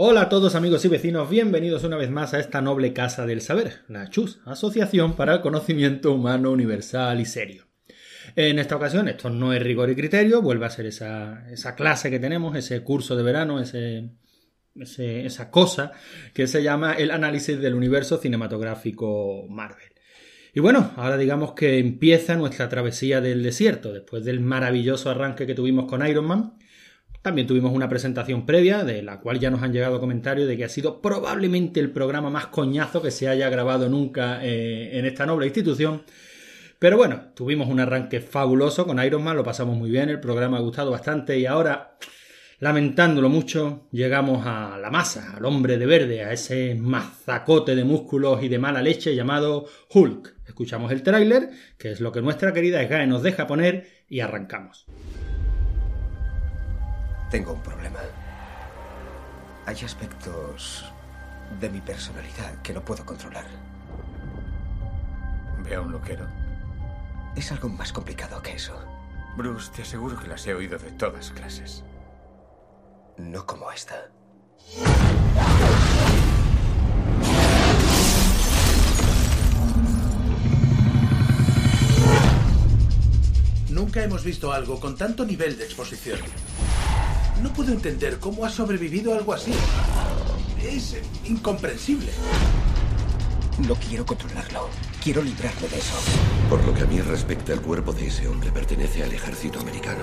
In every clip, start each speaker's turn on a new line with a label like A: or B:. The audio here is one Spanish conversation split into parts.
A: Hola a todos amigos y vecinos, bienvenidos una vez más a esta noble casa del saber, la CHUS, Asociación para el Conocimiento Humano Universal y Serio. En esta ocasión esto no es rigor y criterio, vuelve a ser esa, clase que tenemos, ese curso de verano, ese, esa cosa que se llama el análisis del universo cinematográfico Marvel. Y bueno, ahora digamos que empieza nuestra travesía del desierto, después del maravilloso arranque que tuvimos con Iron Man. También tuvimos una presentación previa, de la cual ya nos han llegado comentarios de que ha sido probablemente el programa más coñazo que se haya grabado nunca eh, en esta noble institución. Pero bueno, tuvimos un arranque fabuloso con Iron Man, lo pasamos muy bien, el programa ha gustado bastante y ahora, lamentándolo mucho, llegamos a la masa, al hombre de verde, a ese mazacote de músculos y de mala leche llamado Hulk. Escuchamos el tráiler, que es lo que nuestra querida Sgae nos deja poner, y arrancamos.
B: Tengo un problema. Hay aspectos de mi personalidad que no puedo controlar.
C: Veo un loquero.
B: Es algo más complicado que eso.
C: Bruce, te aseguro que las he oído de todas clases.
B: No como esta.
D: Nunca hemos visto algo con tanto nivel de exposición. No puedo entender cómo ha sobrevivido algo así. Es incomprensible.
B: No quiero controlarlo. Quiero librarme de eso.
E: Por lo que a mí respecta, el cuerpo de ese hombre pertenece al ejército americano.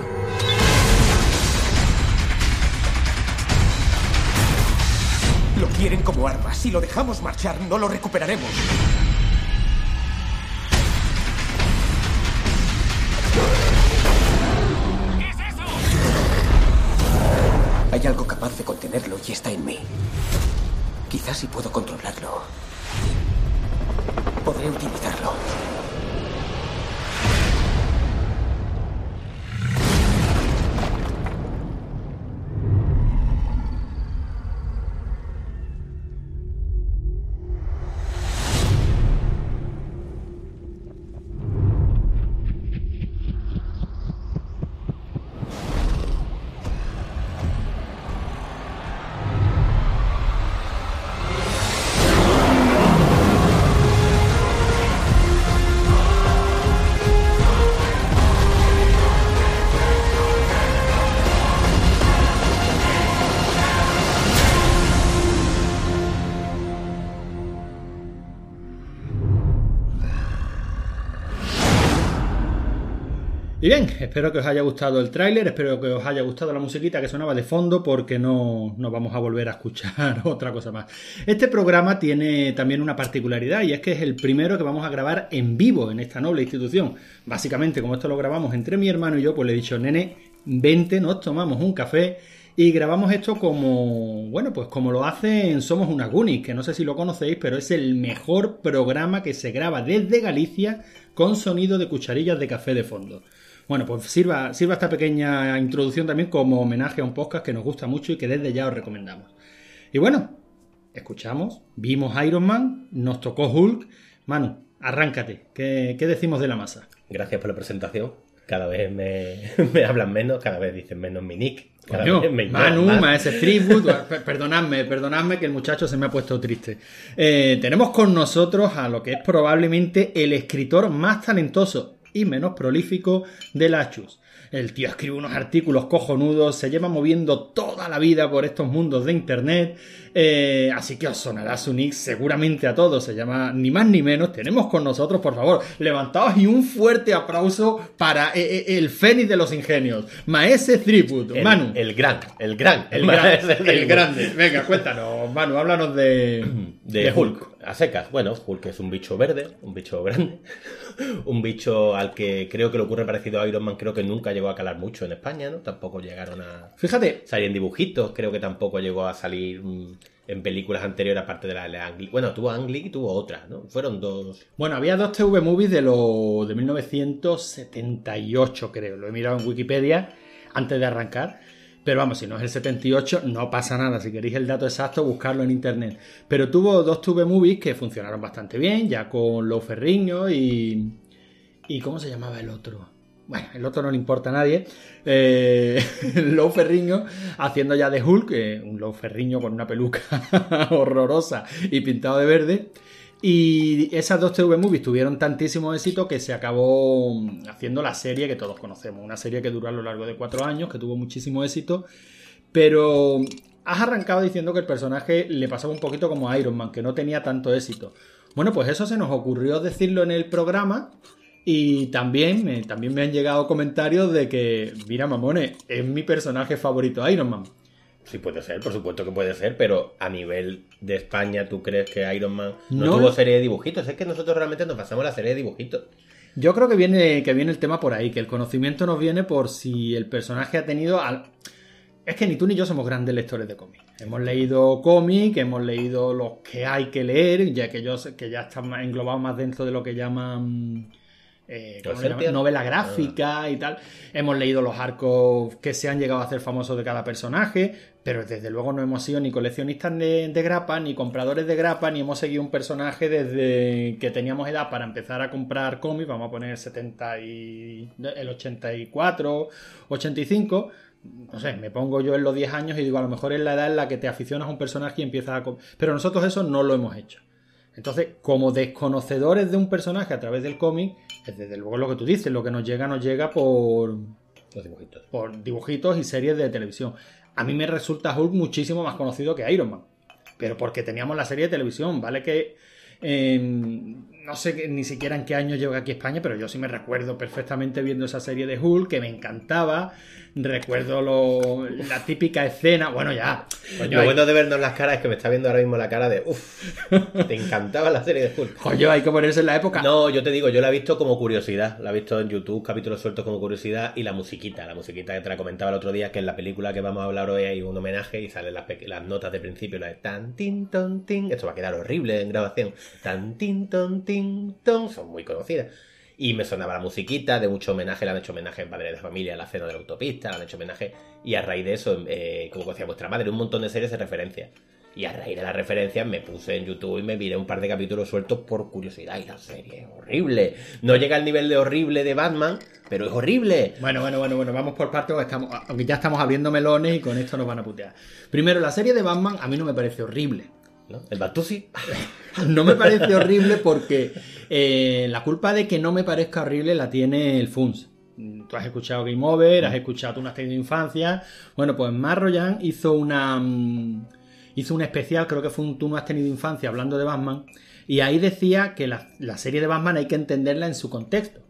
B: Lo quieren como arma. Si lo dejamos marchar, no lo recuperaremos. Hay algo capaz de contenerlo y está en mí. Quizás si puedo controlarlo, podré utilizarlo.
A: Y bien, espero que os haya gustado el tráiler, espero que os haya gustado la musiquita que sonaba de fondo porque no, no vamos a volver a escuchar otra cosa más. Este programa tiene también una particularidad y es que es el primero que vamos a grabar en vivo en esta noble institución. Básicamente, como esto lo grabamos entre mi hermano y yo, pues le he dicho, nene, vente, nos tomamos un café y grabamos esto como, bueno, pues como lo hacen Somos una Gunis, que no sé si lo conocéis, pero es el mejor programa que se graba desde Galicia con sonido de cucharillas de café de fondo. Bueno, pues sirva, sirva esta pequeña introducción también como homenaje a un podcast que nos gusta mucho y que desde ya os recomendamos. Y bueno, escuchamos, vimos Iron Man, nos tocó Hulk. Manu, arráncate, ¿qué, decimos de la masa?
F: Gracias por la presentación. Cada vez me, hablan menos, cada vez dicen menos mi nick. Cada
A: vez me Manu, Maese perdonadme, perdonadme que el muchacho se me ha puesto triste. Eh, tenemos con nosotros a lo que es probablemente el escritor más talentoso y menos prolífico de Lachus. El tío escribe unos artículos cojonudos, se lleva moviendo toda la vida por estos mundos de internet, eh, así que os sonará su nick seguramente a todos, se llama ni más ni menos, tenemos con nosotros, por favor, levantaos y un fuerte aplauso para eh, eh, el fénix de los ingenios, Maese Threepwood, Manu.
F: El gran, el gran,
A: el, gran, el grande. Venga, cuéntanos, Manu, háblanos de,
F: de, Hulk. A secas, bueno, Hulk es un bicho verde, un bicho grande, un bicho al que creo que le ocurre parecido a Iron Man, creo que nunca llegó a calar mucho en España, ¿no? Tampoco llegaron a...
A: Fíjate.
F: Salir en dibujitos, creo que tampoco llegó a salir mm, en películas anteriores aparte de la de Ang Bueno, tuvo Ang Lee y tuvo otra, ¿no? Fueron dos...
A: Bueno, había dos TV movies de, lo, de 1978, creo. Lo he mirado en Wikipedia antes de arrancar. Pero vamos, si no es el 78, no pasa nada. Si queréis el dato exacto, buscarlo en internet. Pero tuvo dos TV movies que funcionaron bastante bien, ya con Lo Ferriño y. ¿Y cómo se llamaba el otro? bueno, el otro no le importa a nadie, eh, Lou Ferriño haciendo ya de Hulk, eh, un Lou Ferriño con una peluca horrorosa y pintado de verde. Y esas dos TV movies tuvieron tantísimo éxito que se acabó haciendo la serie que todos conocemos. Una serie que duró a lo largo de cuatro años, que tuvo muchísimo éxito. Pero has arrancado diciendo que el personaje le pasaba un poquito como a Iron Man, que no tenía tanto éxito. Bueno, pues eso se nos ocurrió decirlo en el programa. Y también, también me han llegado comentarios de que, mira, mamones, es mi personaje favorito Iron Man.
F: Sí, puede ser, por supuesto que puede ser, pero a nivel de España, ¿tú crees que Iron Man no,
A: No.
F: tuvo serie de dibujitos? Es que nosotros realmente nos pasamos la serie de dibujitos.
A: Yo creo que viene, que viene el tema por ahí, que el conocimiento nos viene por si el personaje ha tenido... Al... Es que ni tú ni yo somos grandes lectores de cómics. Hemos leído cómics, hemos leído los que hay que leer, ya que yo sé que ya están englobados más dentro de lo que llaman... eh, ¿cómo
F: ¿Los
A: le llaman?
F: sepia?
A: novela gráfica y tal. Hemos leído los arcos que se han llegado a hacer famosos de cada personaje, pero desde luego no hemos sido ni coleccionistas de, de grapa, ni compradores de grapa, ni hemos seguido un personaje desde que teníamos edad para empezar a comprar cómics, vamos a poner el 70 y el 84, 85. No sé, me pongo yo en los 10 años y digo, a lo mejor es la edad en la que te aficionas a un personaje y empiezas a... Pero nosotros eso no lo hemos hecho. Entonces, como desconocedores de un personaje a través del cómic, es desde luego lo que tú dices, lo que nos llega, nos llega por,
F: Los dibujitos.
A: por dibujitos y series de televisión. A mí me resulta Hulk muchísimo más conocido que Iron Man. Pero porque teníamos la serie de televisión, ¿vale? Que eh, no sé ni siquiera en qué año llegó aquí a España, pero yo sí me recuerdo perfectamente viendo esa serie de Hulk, que me encantaba. Recuerdo lo- la típica escena, bueno, ya. coño,
F: Lo
A: hay-
F: bueno de vernos las caras es que me está viendo ahora mismo la cara de uff, te encantaba la serie de Hulk.
A: coño, hay que ponerse en la época.
F: No, yo te digo, yo la he visto como curiosidad. La he visto en YouTube, capítulos sueltos como curiosidad. Y la musiquita, la musiquita que te la comentaba el otro día, que en la película que vamos a hablar hoy hay un homenaje y salen las, las notas de principio, la de tan, tin, ton, tin. Esto va a quedar horrible en grabación. Tan, tin, ton, tin, ton. Son muy conocidas. Y me sonaba la musiquita, de mucho homenaje, le han hecho homenaje en Padre de Familia, en la cena de la autopista, le han hecho homenaje. Y a raíz de eso, eh, como decía vuestra madre, un montón de series de referencia. Y a raíz de las referencias me puse en YouTube y me miré un par de capítulos sueltos por curiosidad. Y la serie es horrible. No llega al nivel de horrible de Batman, pero es horrible.
A: Bueno, bueno, bueno, bueno, vamos por partes, estamos, aunque ya estamos abriendo melones y con esto nos van a putear. Primero, la serie de Batman a mí no me parece horrible.
F: ¿no? El Batusi.
A: No me parece horrible porque eh, la culpa de que no me parezca horrible la tiene el FUNS. Tú has escuchado Game Over, has escuchado Tú no has tenido infancia. Bueno, pues Marroyan hizo una. mm, hizo un especial, creo que fue un Tú no has tenido infancia hablando de Batman. Y ahí decía que la, la serie de Batman hay que entenderla en su contexto.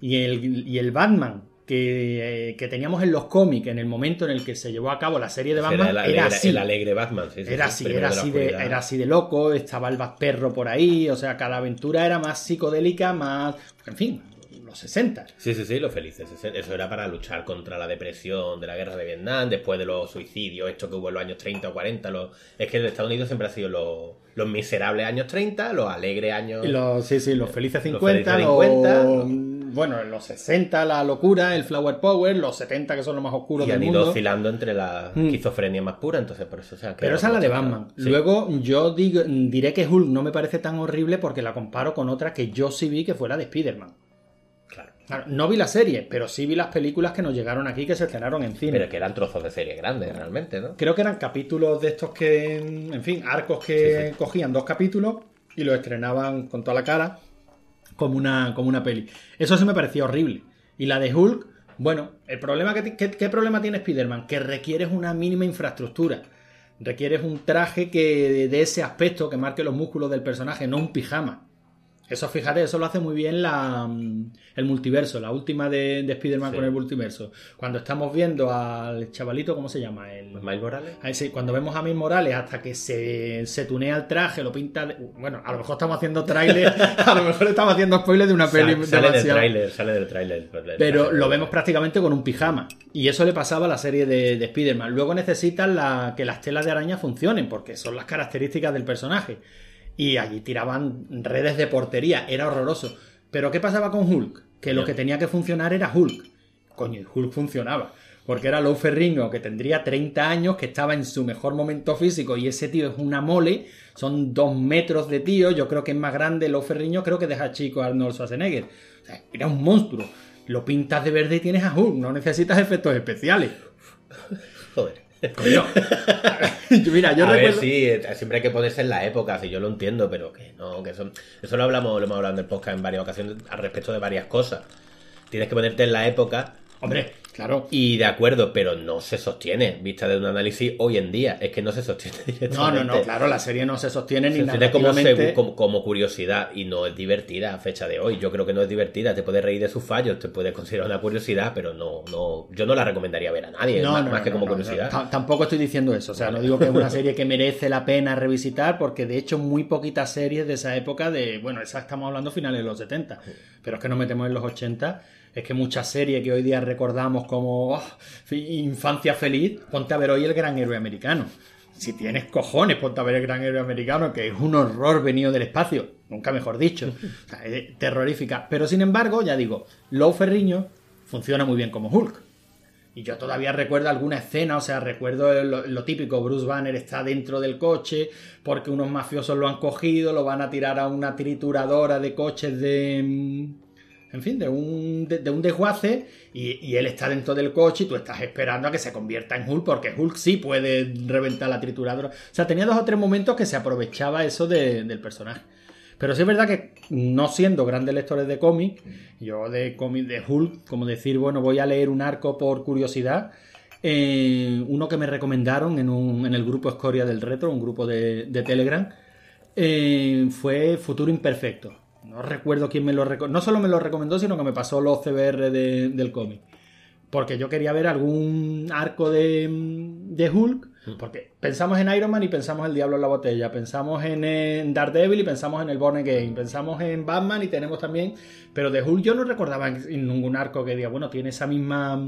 A: Y el, y el Batman que, eh, que teníamos en los cómics en el momento en el que se llevó a cabo la serie de Batman
F: Era alegre,
A: así.
F: el alegre Batman. sí, sí,
A: Era
F: sí,
A: así, era así, de, era así de loco, estaba el perro por ahí, o sea, cada aventura era más psicodélica, más... En fin, los 60.
F: Sí, sí, sí, los felices. Eso era para luchar contra la depresión de la guerra de Vietnam, después de los suicidios, esto que hubo en los años 30 o 40. Los... Es que en Estados Unidos siempre ha sido los, los miserables años 30, los alegres años.
A: Los, sí, sí, los felices
F: Los
A: 50,
F: felices
A: los-
F: 50,
A: bueno, en los 60 la locura, el Flower Power, los 70 que son los más oscuros
F: y
A: del
F: han ido
A: mundo.
F: oscilando entre la
A: Mm.
F: esquizofrenia más pura, entonces por eso se han
A: Pero esa es la de Batman.
F: Sí.
A: Luego yo digo, diré que Hulk no me parece tan horrible porque la comparo con otra que yo sí vi que fue la de Spider-Man.
F: Claro.
A: Claro, No vi la serie, pero sí vi las películas que nos llegaron aquí que se estrenaron en cine.
F: Pero que eran trozos de serie grandes, realmente, ¿no?
A: Creo que eran capítulos de estos que, en fin, arcos que
F: Sí, sí.
A: cogían dos capítulos y los estrenaban con toda la cara como una, como una peli. Eso sí me parecía horrible. Y la de Hulk, bueno, el problema que, ¿qué, qué problema tiene Spider-Man? Que requieres una mínima infraestructura. Requieres un traje que de ese aspecto que marque los músculos del personaje, no un pijama. Eso, fíjate, eso lo hace muy bien la, mm, el multiverso, la última de, de Spider-Man
F: Sí.
A: con el multiverso. Cuando estamos viendo al chavalito, ¿cómo se llama? El,
F: Miles Morales.
A: Sí, cuando vemos a Miles Morales hasta que se, se tunea el traje, lo pinta. de- Bueno, a lo mejor estamos haciendo trailer, a lo mejor estamos haciendo spoilers de una peli
F: Sale, sale del tráiler, sale del tráiler. pues,
A: Pero lo vemos prácticamente con un pijama. Y eso le pasaba a la serie de, de Spider-Man. Luego necesitan la- que las telas de araña funcionen, porque son las características del personaje. Y allí tiraban redes de portería, era horroroso. Pero ¿qué pasaba con Hulk? Que lo que tenía que funcionar era Hulk. Coño, Hulk funcionaba. Porque era Lou Ferrigno, que tendría 30 años, que estaba en su mejor momento físico, y ese tío es una mole, son dos metros de tío, yo creo que es más grande Lou Ferrigno, creo que deja chico a Arnold Schwarzenegger. O sea, era un monstruo. lo pintas de verde y tienes a Hulk, no necesitas efectos especiales.
F: Joder.
A: Coño. Mira, yo
F: a
A: recuerdo...
F: ver, sí, eh, siempre hay que ponerse en la época, si yo lo entiendo, pero que no, que eso, eso lo hablamos, lo hemos hablado en el podcast en varias ocasiones al respecto de varias cosas. Tienes que ponerte en la época
A: Hombre, claro.
F: y de acuerdo, pero no se sostiene, vista de un análisis hoy en día, es que no se sostiene
A: No,
F: directamente.
A: no, no, claro, la serie no se sostiene ni
F: sostiene como,
A: narrativamente.
F: como, como curiosidad y no es divertida a fecha de hoy. Yo creo que no es divertida, te puedes reír de sus fallos, te puedes considerar una curiosidad, pero no, no, yo no la recomendaría ver a nadie,
A: No,
F: más,
A: no,
F: más
A: no,
F: que como
A: no, no,
F: curiosidad.
A: Tampoco estoy diciendo eso. O sea, no digo que es una serie que merece la pena revisitar, porque de hecho muy poquitas series de esa época de. Bueno, esa estamos hablando finales de los 70. Pero es que nos metemos en los 80. Es que muchas series que hoy día recordamos como oh, fi- infancia feliz, ponte a ver hoy el gran héroe americano. Si tienes cojones, ponte a ver el gran héroe americano, que es un horror venido del espacio. Nunca mejor dicho. O sea, es terrorífica. Pero sin embargo, ya digo, Lou Ferriño funciona muy bien como Hulk. Y yo todavía recuerdo alguna escena, o sea, recuerdo lo, lo típico, Bruce Banner está dentro del coche porque unos mafiosos lo han cogido, lo van a tirar a una trituradora de coches de... En fin, de un, de, un desguace y, él está dentro del coche y tú estás esperando a que se convierta en Hulk porque Hulk sí puede reventar la trituradora. O sea, tenía dos o tres momentos que se aprovechaba eso de- del personaje. Pero sí es verdad que no siendo grandes lectores de cómic, yo de cómic de Hulk, como decir, bueno, voy a leer un arco por curiosidad, eh, uno que me recomendaron en, un- en el grupo Escoria del Retro, un grupo de, de Telegram, eh, fue Futuro Imperfecto. No recuerdo quién me lo recomendó, no solo me lo recomendó, sino que me pasó los CBR de- del cómic. Porque yo quería ver algún arco de, de Hulk. Porque pensamos en Iron Man y pensamos en el Diablo en la Botella. Pensamos en, en Daredevil y pensamos en el Born Again. Pensamos en Batman y tenemos también. Pero de Hulk yo no recordaba en en ningún arco que diga, bueno, tiene esa misma.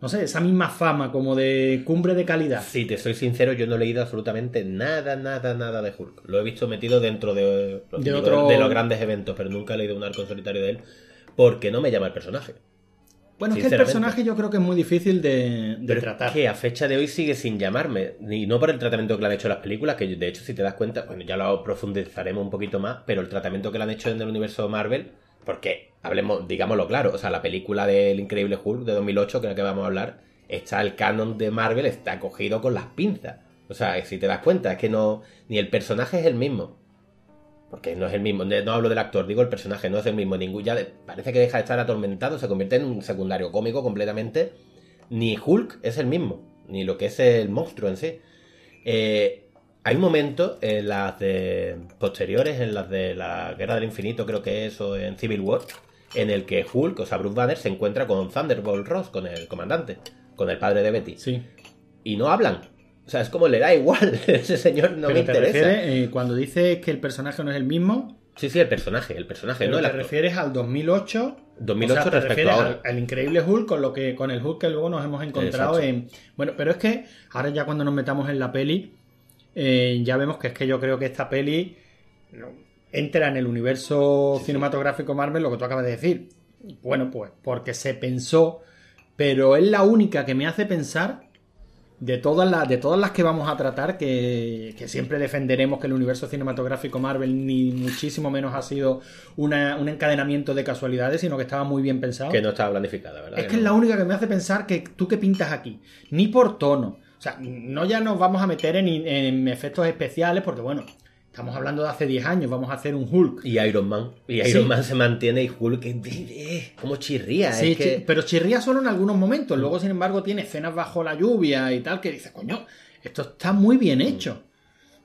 A: No sé, esa misma fama como de cumbre de calidad.
F: Si te soy sincero, yo no he leído absolutamente nada, nada, nada de Hulk. Lo he visto metido dentro de,
A: De otro-
F: de los grandes eventos, pero nunca he leído un arco en solitario de él porque no me llama el personaje.
A: Bueno, es que el personaje yo creo que es muy difícil de, de
F: Pero es
A: tratar.
F: que a fecha de hoy sigue sin llamarme. Y no por el tratamiento que le han hecho las películas, que de hecho, si te das cuenta, bueno, ya lo profundizaremos un poquito más, pero el tratamiento que le han hecho en el universo Marvel, porque hablemos, digámoslo claro, o sea, la película del Increíble Hulk de 2008, que es la que vamos a hablar, está el canon de Marvel, está cogido con las pinzas. O sea, si te das cuenta, es que no. Ni el personaje es el mismo. Porque no es el mismo, no hablo del actor, digo el personaje, no es el mismo. Ningún, ya parece que deja de estar atormentado, se convierte en un secundario cómico completamente. Ni Hulk es el mismo, ni lo que es el monstruo en sí. Eh, hay un momento en las de posteriores, en las de la Guerra del Infinito, creo que es, o en Civil War, en el que Hulk, o sea, Bruce Banner, se encuentra con Thunderbolt Ross, con el comandante, con el padre de Betty.
A: Sí.
F: Y no hablan. O sea, es como le da igual. Ese señor no
A: Pero
F: me
A: te
F: interesa.
A: refieres, eh, cuando dices que el personaje no es el mismo,
F: Sí, sí, el personaje, el personaje,
A: pero
F: no el
A: te
F: actor.
A: refieres al 2008.
F: 2008
A: o sea, te refieres al, al increíble Hulk con lo que con el Hulk que luego nos hemos encontrado
F: Exacto.
A: en bueno pero es que ahora ya cuando nos metamos en la peli eh, ya vemos que es que yo creo que esta peli entra en el universo cinematográfico Marvel lo que tú acabas de decir. Bueno pues porque se pensó pero es la única que me hace pensar de todas las de todas las que vamos a tratar que, que siempre defenderemos que el universo cinematográfico Marvel ni muchísimo menos ha sido una- un encadenamiento de casualidades sino que estaba muy bien pensado.
F: Que no estaba planificada, ¿verdad?
A: es que es la única que me hace pensar que tú qué pintas aquí ni por tono o sea no ya nos vamos a meter en, en efectos especiales porque bueno estamos hablando de hace 10 años vamos a hacer un Hulk
F: Y Iron Man. Y
A: Sí.
F: Iron Man se mantiene y Hulk es eh, como chirría.
A: Sí,
F: es que...
A: chi- pero chirría solo en algunos momentos. Luego, sin embargo, tiene escenas bajo la lluvia y tal que dice, coño, esto está muy bien hecho.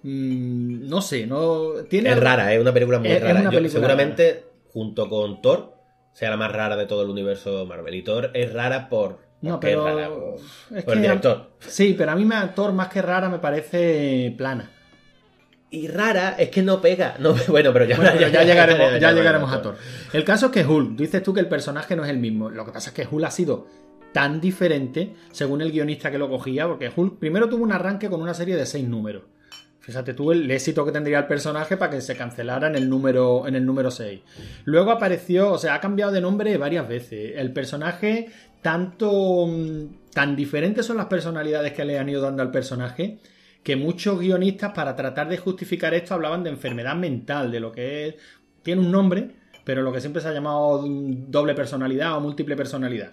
A: Mm, no sé, no tiene
F: Es rara, es una película muy
A: Es- es
F: rara. Yo- seguramente, junto con Thor, sea la más rara de todo el universo Marvel. Y Thor es rara por.
A: No,
F: es
A: pero
F: rara.
A: es
F: el director.
A: Sí, pero a mí me actor más que rara me parece plana.
F: Y rara es que no pega. No, bueno, pero ya,
A: Bueno, pero ya llegaremos, ya llegaremos a
F: Thor.
A: Thor. El caso es que Hulk, dices tú que el personaje no es el mismo. Lo que pasa es que Hulk ha sido tan diferente según el guionista que lo cogía, porque Hulk primero tuvo un arranque con una serie de seis números. Fíjate tú el éxito que tendría el personaje para que se cancelara en el número en el número 6. Luego apareció, o sea, ha cambiado de nombre varias veces. El personaje tanto mm, tan diferentes son las personalidades que le han ido dando al personaje que muchos guionistas para tratar de justificar esto hablaban de enfermedad mental, de lo que es tiene un nombre, pero lo que siempre se ha llamado mm, doble personalidad o múltiple personalidad.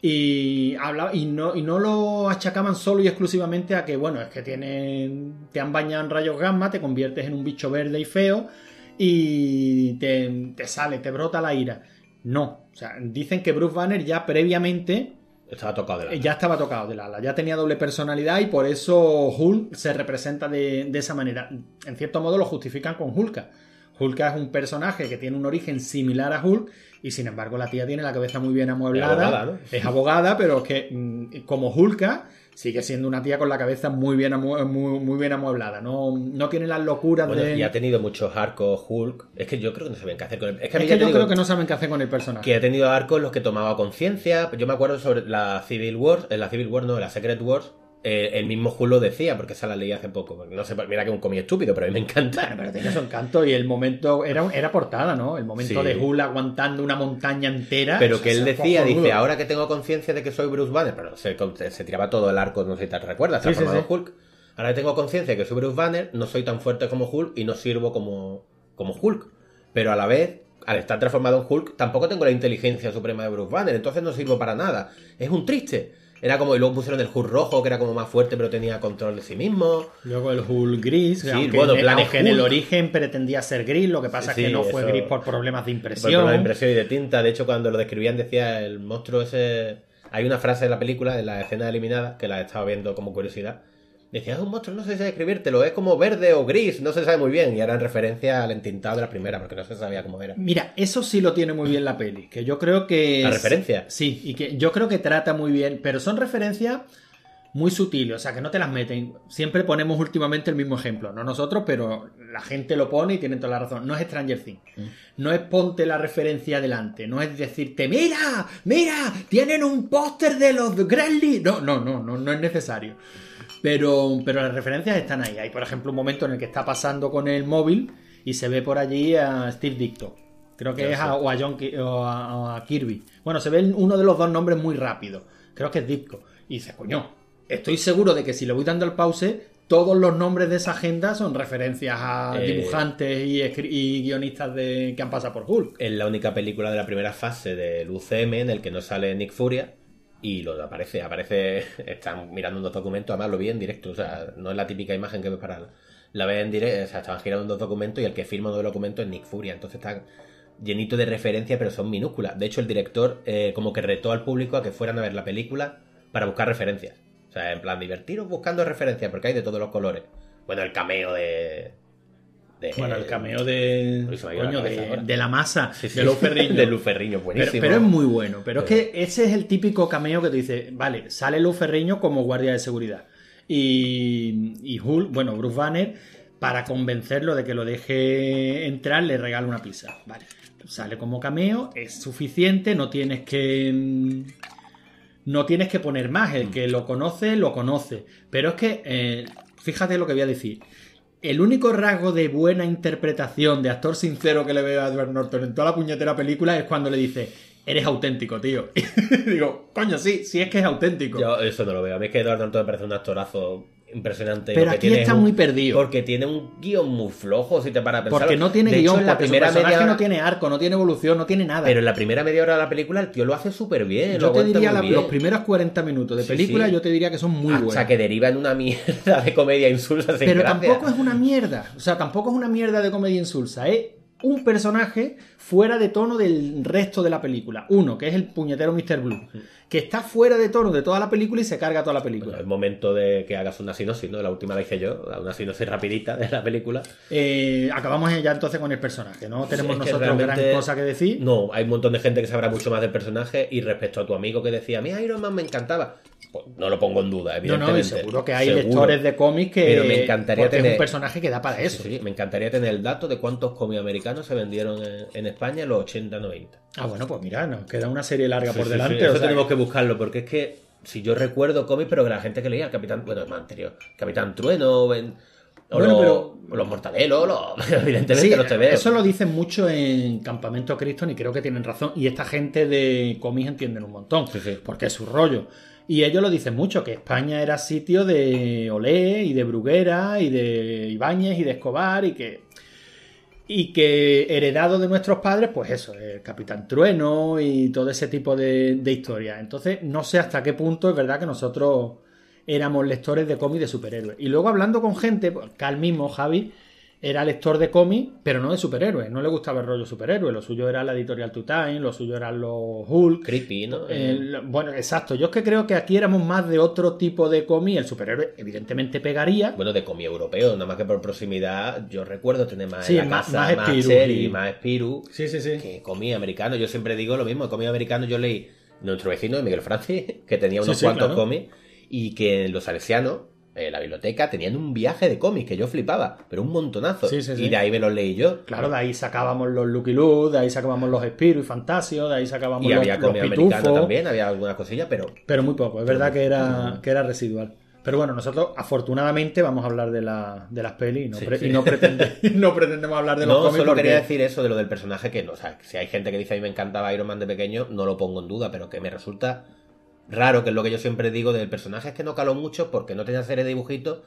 A: Y, y, no, y no lo achacaban solo y exclusivamente a que, bueno, es que tienen, te han bañado en rayos gamma, te conviertes en un bicho verde y feo y te, te sale, te brota la ira. No, o sea, dicen que Bruce Banner ya previamente
F: Estaba tocado de la...
A: ya estaba tocado del ala, ya tenía doble personalidad y por eso Hulk se representa de, de esa manera. En cierto modo lo justifican con Hulka. Hulka es un personaje que tiene un origen similar a Hulk y sin embargo la tía tiene la cabeza muy bien amueblada.
F: Es abogada, ¿no?
A: Es abogada, pero es que mm, como Hulka sigue siendo una tía con la cabeza muy bien, muy, muy bien amueblada. No, no tiene las locuras
F: Bueno,
A: de...
F: y ha tenido muchos arcos Hulk. Es que yo creo que no saben qué hacer con él. Es que, a mí
A: Es que yo creo que no saben qué hacer con el personaje.
F: que ha tenido arcos los que tomaba conciencia. Yo me acuerdo sobre la Civil War, en la Civil War no, en la Secret Wars, eh, el mismo Hulk lo decía, porque esa la leí hace poco. No sé, mira que es un cómic estúpido, pero a mí me encanta.
A: Pero tiene su encanto y el momento era, era portada, ¿no? El momento
F: Sí.
A: de Hulk aguantando una montaña entera.
F: Pero que él decía, dice, ahora que tengo conciencia de que soy Bruce Banner, pero se, se tiraba todo el arco, no sé si te recuerdas,
A: Sí,
F: transformado
A: sí.
F: Hulk. Ahora que tengo conciencia de que soy Bruce Banner, no soy tan fuerte como Hulk y no sirvo como, como Hulk. Pero a la vez, al estar transformado en Hulk, tampoco tengo la inteligencia suprema de Bruce Banner, entonces no sirvo para nada. Es un triste. Era como, y luego pusieron el Hulk rojo, que era como más fuerte, pero tenía control de sí mismo.
A: Luego el Hulk gris,
F: Sí,
A: aunque,
F: bueno,
A: en, aunque en el origen pretendía ser gris, lo que pasa
F: Sí,
A: es que no fue
F: eso-
A: gris por problemas de
F: Por
A: impresión.
F: problema de impresión y de tinta. De hecho, cuando lo describían decía el monstruo ese... Hay una frase de la película, en la escena eliminada, que la estaba viendo como curiosidad. Decía, es un monstruo, no sé si describírtelo, es como verde o gris, no se sabe muy bien. Y era en referencia al entintado de la primera, porque no se sabía cómo era.
A: Mira, eso sí lo tiene muy bien la peli, que yo creo que...
F: ¿La
A: es-
F: referencia?
A: Sí, y que yo creo que trata muy bien, pero son referencias muy sutiles, o sea, que no te las meten. Siempre ponemos últimamente el mismo ejemplo, no nosotros, pero la gente lo pone y tienen toda la razón. No es Stranger Things, no es ponte la referencia delante, no es decirte, mira, mira, tienen un póster de los Gremlins. No, no, no, no, no es necesario. Pero, pero las referencias están ahí. Hay, por ejemplo, un momento en el que está pasando con el móvil y se ve por allí a Steve Dicto. Creo que es a, o, a John, o a, o a Kirby. Bueno, se ve uno de los dos nombres muy rápido. Creo que es Dicto. Y dice, coño, estoy seguro de que si le voy dando el pause, todos los nombres de esa agenda son referencias a
F: Eh.
A: dibujantes y guionistas de, que han pasado por Hulk.
F: Es la única película de la primera fase del UCM en el que no sale Nick Furia. Y lo aparece, aparece, están mirando unos documentos, además lo vi en directo, o sea, no es la típica imagen que ves para la, ves en directo, o sea, estaban girando unos documentos y el que firma uno de los documentos es Nick Furia, entonces están llenito de referencias, pero son minúsculas. De hecho, el director eh, como que retó al público a que fueran a ver la película para buscar referencias. O sea, en plan, divertiros buscando referencias, porque hay de todos los colores. Bueno, el cameo de... de-
A: Bueno, el cameo de,
F: la
A: coño,
F: cabeza
A: de, de la masa,
F: Sí, sí.
A: de Lou Ferrigno.
F: de
A: Pero,
F: buenísimo.
A: pero es muy bueno. Pero es que ese es el típico cameo que te dice, vale, sale Lou Ferriño como guardia de seguridad. Y, y Hulk, bueno, Bruce Banner, para convencerlo de que lo deje entrar, le regala una pizza. Vale, sale como cameo, es suficiente, no tienes que... mm, No tienes que poner más, el que lo conoce, lo conoce. Pero es que, eh, fíjate lo que voy a decir. El único rasgo de buena interpretación, de actor sincero que le veo a Edward Norton en toda la puñetera película es cuando le dice, eres auténtico, tío. Y digo, coño, sí, sí es que es auténtico.
F: Yo eso no lo veo. A mí es que Edward Norton me parece un actorazo impresionante.
A: Pero aquí
F: tiene
A: está
F: un-
A: muy perdido.
F: Porque tiene un guion muy flojo, si te para pensar.
A: porque no tiene
F: de hecho,
A: guion,
F: en la
A: su
F: primera media hora-
A: no tiene arco, no tiene evolución, no tiene nada.
F: Pero en la primera media hora de la película el tío lo hace súper bien.
A: yo te diría
F: muy
A: la-
F: bien.
A: los primeros 40 minutos de película,
F: sí.
A: yo te diría que son muy
F: Hasta
A: buenos.
F: que deriva en una mierda de comedia insulsa sin
A: Pero
F: gracia.
A: tampoco es una mierda. O sea, tampoco es una mierda de comedia insulsa. Es un personaje fuera de tono del resto de la película. Uno, que es el puñetero Mr. Blue. Que está fuera de tono de toda la película y se carga toda la
F: Bueno,
A: película.
F: es momento de que hagas una sinopsis, ¿no? La última la hice yo, una sinopsis rapidita de la película.
A: Eh, acabamos ya entonces con el personaje. No tenemos
F: que
A: nosotros gran cosa que decir.
F: No, hay un montón de gente que sabrá mucho más del personaje y respecto a tu amigo que decía, a mí Iron Man me encantaba, pues no lo pongo en duda,
A: No,
F: evidentemente.
A: no, y seguro que hay
F: Seguro.
A: lectores de cómics que.
F: Pero me encantaría
A: porque es
F: tener-
A: un personaje que da para eso.
F: sí, me encantaría tener el dato de cuántos cómics americanos se vendieron en, en España en los 80-90.
A: Ah, bueno, pues mira, nos queda una serie larga
F: Sí,
A: por delante. o
F: Eso
A: sea,
F: tenemos que buscarlo, porque es que si yo recuerdo cómics, pero que la gente que leía, Capitán, bueno, es más anterior, Capitán Trueno, ben- o,
A: Bueno,
F: los,
A: pero-
F: los Mortadelos, los- evidentemente
A: Sí,
F: los te veo.
A: eso lo dicen mucho en Campamento Criston y creo que tienen razón. Y esta gente de cómics entienden un montón,
F: Sí, sí.
A: porque es su rollo. Y ellos lo dicen mucho, que España era sitio de Olé y de Bruguera y de Ibáñez y de Escobar y que y que heredado de nuestros padres, pues eso, el Capitán Trueno y todo ese tipo de, de historias. Entonces, no sé hasta qué punto es verdad que nosotros éramos lectores de cómics de superhéroes. Y luego hablando con gente, pues, Cal mismo, Javi, era lector de cómics, pero no de superhéroes. No le gustaba el rollo superhéroe. Lo suyo era la editorial Two Time, lo suyo eran los Hulk.
F: Creepy, ¿no?
A: El- bueno, exacto. Yo es que creo que aquí éramos más de otro tipo de cómic. El superhéroe, evidentemente, pegaría.
F: Bueno, de cómic europeo, nada más que por proximidad, yo recuerdo tener más
A: Sí,
F: en la
A: más-
F: casa,
A: más sí.
F: más Spiru,
A: Sí, sí, sí.
F: que cómic americano. Yo siempre digo lo mismo, cómic americano yo leí nuestro vecino, Miguel Francis, que tenía unos
A: sí,
F: cuantos
A: claro.
F: cómics, y que los salesianos, eh, la biblioteca, tenían un viaje de cómics que yo flipaba, pero un montonazo.
A: Sí, sí, sí.
F: Y de ahí me los leí yo.
A: Claro, de ahí sacábamos los Lucky Luke, de ahí sacábamos los Spiro y Fantasio, de ahí sacábamos
F: Y
A: los,
F: había americano
A: pitufos.
F: también, había algunas cosillas, pero
A: Pero muy poco, es verdad que era, que era residual. Pero bueno, nosotros afortunadamente vamos a hablar de, la, de las pelis y no,
F: Sí,
A: pre-
F: sí.
A: y no, pretende- no pretendemos hablar de los
F: no,
A: cómics
F: solo
A: porque-
F: quería decir eso de lo del personaje que, no, o sea, si hay gente que dice a mí me encantaba Iron Man de pequeño, no lo pongo en duda, pero que me resulta raro, que es lo que yo siempre digo del personaje, es que no caló mucho porque no tenía serie de dibujitos,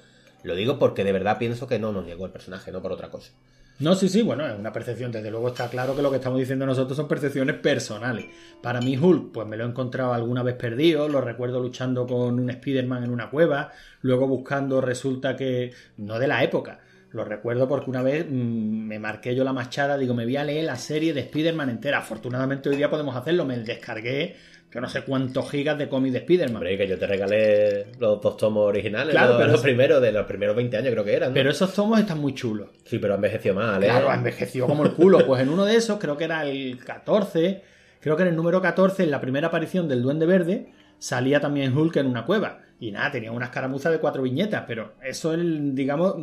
F: lo digo porque de verdad pienso que no nos llegó el personaje, no por otra cosa.
A: No, sí, sí, bueno, es una percepción. Desde luego está claro que lo que estamos diciendo nosotros son percepciones personales. Para mí, Hulk, pues me lo he encontrado alguna vez perdido, lo recuerdo luchando con un Spider-Man en una cueva, luego buscando, resulta que. no de la época. Lo recuerdo porque una vez mm, me marqué yo la machada, digo, me voy a leer la serie de Spider-Man entera. Afortunadamente hoy día podemos hacerlo, me descargué, yo no sé cuántos gigas de cómic de Spider-Man.
F: Hombre, que yo te regalé los dos tomos originales,
A: Claro,
F: los,
A: pero
F: los primeros, de los primeros 20 años creo que eran. ¿no?
A: Pero esos tomos están muy chulos.
F: Sí, pero ha envejecido mal, ¿eh?
A: Claro, envejeció como el culo. Pues en uno de esos, creo que era el 14, creo que en el número 14, en la primera aparición del Duende Verde, salía también Hulk en una cueva. Y nada, tenía una escaramuza de cuatro viñetas, pero eso es, digamos,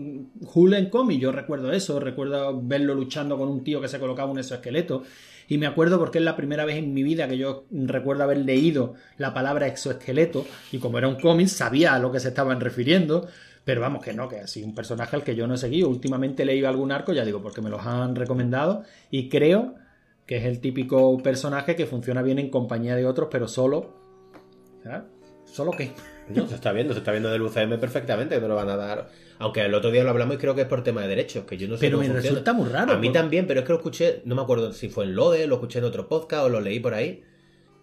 A: Hulk en. Yo recuerdo eso, recuerdo verlo luchando con un tío que se colocaba un exoesqueleto. Y me acuerdo porque es la primera vez en mi vida que yo recuerdo haber leído la palabra exoesqueleto. Y como era un cómic, sabía a lo que se estaban refiriendo. Pero vamos, que no, que así un personaje al que yo no he seguido. Últimamente he leído algún arco, ya digo, porque me los han recomendado. Y creo que es el típico personaje que funciona bien en compañía de otros, pero solo. ¿Solo qué?
F: No, se está viendo, se está viendo del UCM perfectamente, que no lo van a dar. Aunque el otro día lo hablamos y creo que es por tema de derechos, que yo no sé
A: Pero
F: cómo
A: me
F: funciona.
A: resulta muy raro,
F: A mí también, pero es que lo escuché, no me acuerdo si fue en Lode, lo escuché en otro podcast o lo leí por ahí,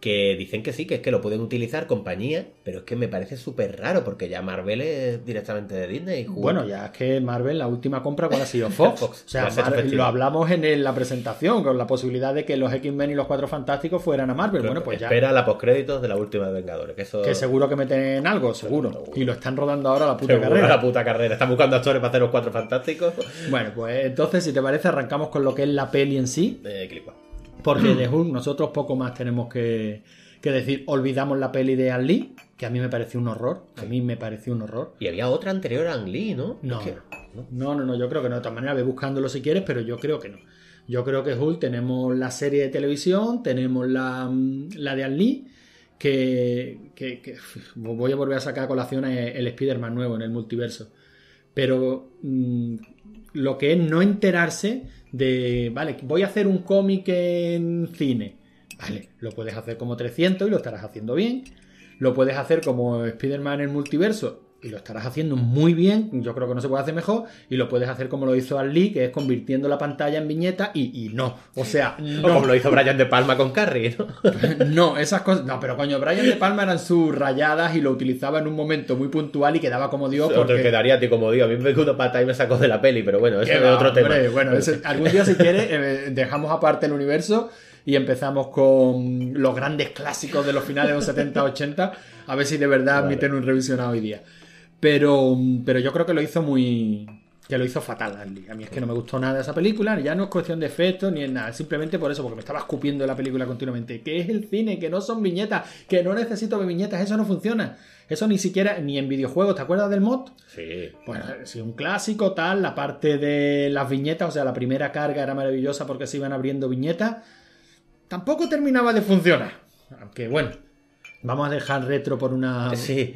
F: que dicen que sí, que es que lo pueden utilizar compañías, pero es que me parece súper raro, porque ya Marvel es directamente de Disney.
A: Bueno, ya es que Marvel, la última compra, ¿cuál ha sido? Fox.
F: Fox,
A: O sea, Marvel- lo hablamos en el- la presentación, con la posibilidad de que los X-Men y los Cuatro Fantásticos fueran a Marvel. Bueno, pues ya.
F: Espera la postcréditos de la última de Vengadores, que eso...
A: Que seguro que meten algo, seguro. Y lo están rodando ahora la puta
F: Seguro,
A: carrera.
F: la puta carrera. Están buscando actores para hacer los cuatro fantásticos.
A: Bueno, pues entonces, si te parece, arrancamos con lo que es la peli en sí.
F: Eh, clipa.
A: Porque de Hulk nosotros poco más tenemos que, que decir. Olvidamos la peli de An Lee, que a mí me pareció un horror. A mí me pareció un horror.
F: Y había otra anterior a Ang Lee, ¿no?
A: No,
F: Es que- ¿no?
A: no, no, no, yo creo que no. De todas maneras, ve buscándolo si quieres, pero yo creo que no. Yo creo que Hulk tenemos la serie de televisión, tenemos la, mm, la de An Lee, que, que- que- voy a volver a sacar a colación el el Spider-Man nuevo en el multiverso. Pero mm, lo que es no enterarse de, vale, voy a hacer un cómic en cine. Vale, lo puedes hacer como 300 y lo estarás haciendo bien. Lo puedes hacer como Spider-Man en multiverso y lo estarás haciendo muy bien. Yo creo que no se puede hacer mejor. Y lo puedes hacer como lo hizo Al Lee, que es convirtiendo la pantalla en viñeta y, y no. O sea,
F: O
A: no.
F: como lo hizo Brian De Palma con Carrie, ¿no?
A: No, esas cosas. No, pero coño, Brian De Palma eran sus rayadas y lo utilizaba en un momento muy puntual y quedaba como Dios. Porque...
F: que quedaría a ti como digo. A mí me una pata y me sacó de la peli, pero bueno, eso es otro
A: hombre,
F: tema.
A: Bueno, ese- algún día si quieres eh, dejamos aparte el universo y empezamos con los grandes clásicos de los finales de los 70-80, a ver si de verdad
F: Vale.
A: admiten un revisionado hoy día. Pero, pero yo creo que lo hizo muy... que lo hizo fatal. A mí es que no me gustó nada esa película, ya no es cuestión de efectos ni en nada, simplemente por eso, porque me estaba escupiendo la película continuamente. Que es el cine, que no son viñetas, que no necesito viñetas, eso no funciona. Eso ni siquiera, ni en videojuegos, ¿te acuerdas del mod?
F: Sí.
A: Bueno, sí, un clásico, tal, la parte de las viñetas, o sea, la primera carga era maravillosa porque se iban abriendo viñetas. Tampoco terminaba de funcionar. Aunque bueno, vamos a dejar retro por una,
F: Sí.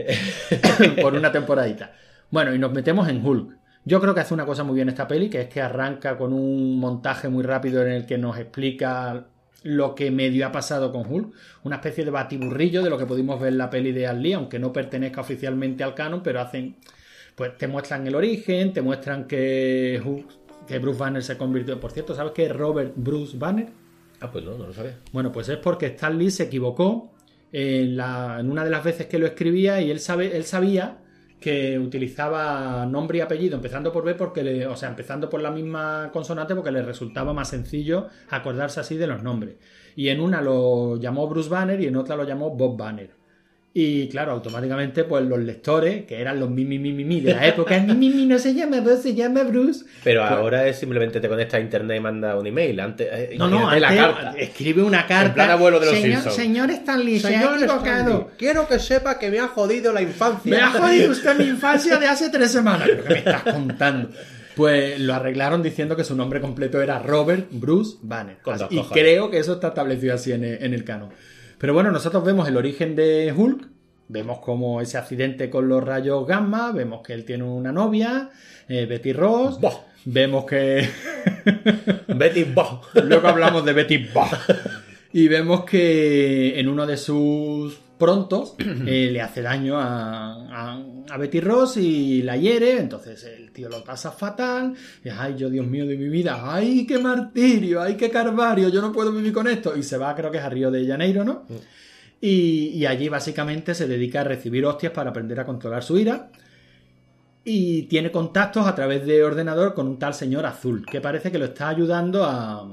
A: por una temporadita. Bueno, y nos metemos en Hulk. Yo creo que hace una cosa muy bien esta peli, que es que arranca con un montaje muy rápido en el que nos explica lo que medio ha pasado con Hulk. Una especie de batiburrillo de lo que pudimos ver en la peli de Al Lee, aunque no pertenezca oficialmente al canon, pero hacen. Pues te muestran el origen, te muestran que Hulk que Bruce Banner se convirtió. Por cierto, ¿sabes qué es Robert Bruce Banner?
F: Ah, pues no, no lo sabía.
A: Bueno, pues es porque Stan Lee se equivocó en, una de las veces que lo escribía y él, sabe, él sabía que utilizaba nombre y apellido empezando por B porque o sea, empezando por la misma consonante porque le resultaba más sencillo acordarse así de los nombres. Y en una lo llamó Bruce Banner y en otra lo llamó Bob Banner. Y claro, automáticamente, pues los lectores, que eran los mi, mi, mi, mi, mi de la época, mi, mi, mi, no se llama Bob, se llama Bruce.
F: Pero
A: Pues-
F: ahora es simplemente te conectas a internet y manda un email. Antes, eh,
A: No, no,
F: la carta.
A: escribe una carta.
F: En plan abuelo de los
A: señor,
F: Simpsons.
A: señor Stanley, se ha equivocado.
F: quiero que sepa que me ha jodido la infancia.
A: Me ha jodido usted mi infancia de hace tres semanas. ¿Pero qué me estás contando? Pues lo arreglaron diciendo que su nombre completo era Robert Bruce Banner.
F: Con dos
A: y
F: cojones.
A: creo que eso está establecido así en el, en el canon. Pero bueno, nosotros vemos el origen de Hulk. Vemos como ese accidente con los rayos gamma. Vemos que él tiene una novia, eh, Betty Ross. Vemos que.
F: Betty Bob.
A: Luego hablamos de Betty Bob. Y vemos que en uno de sus prontos eh, le hace daño a, a- a Betty Ross y la hiere. Entonces el tío lo pasa fatal. Y, ay, yo, Dios mío de mi vida. Ay, qué martirio. Ay, qué carvario. Yo no puedo vivir con esto. Y se va, creo que es a Río de Janeiro, ¿no? Y, y allí básicamente se dedica a recibir hostias para aprender a controlar su ira. Y tiene contactos a través de ordenador con un tal señor azul, que parece que lo está ayudando a,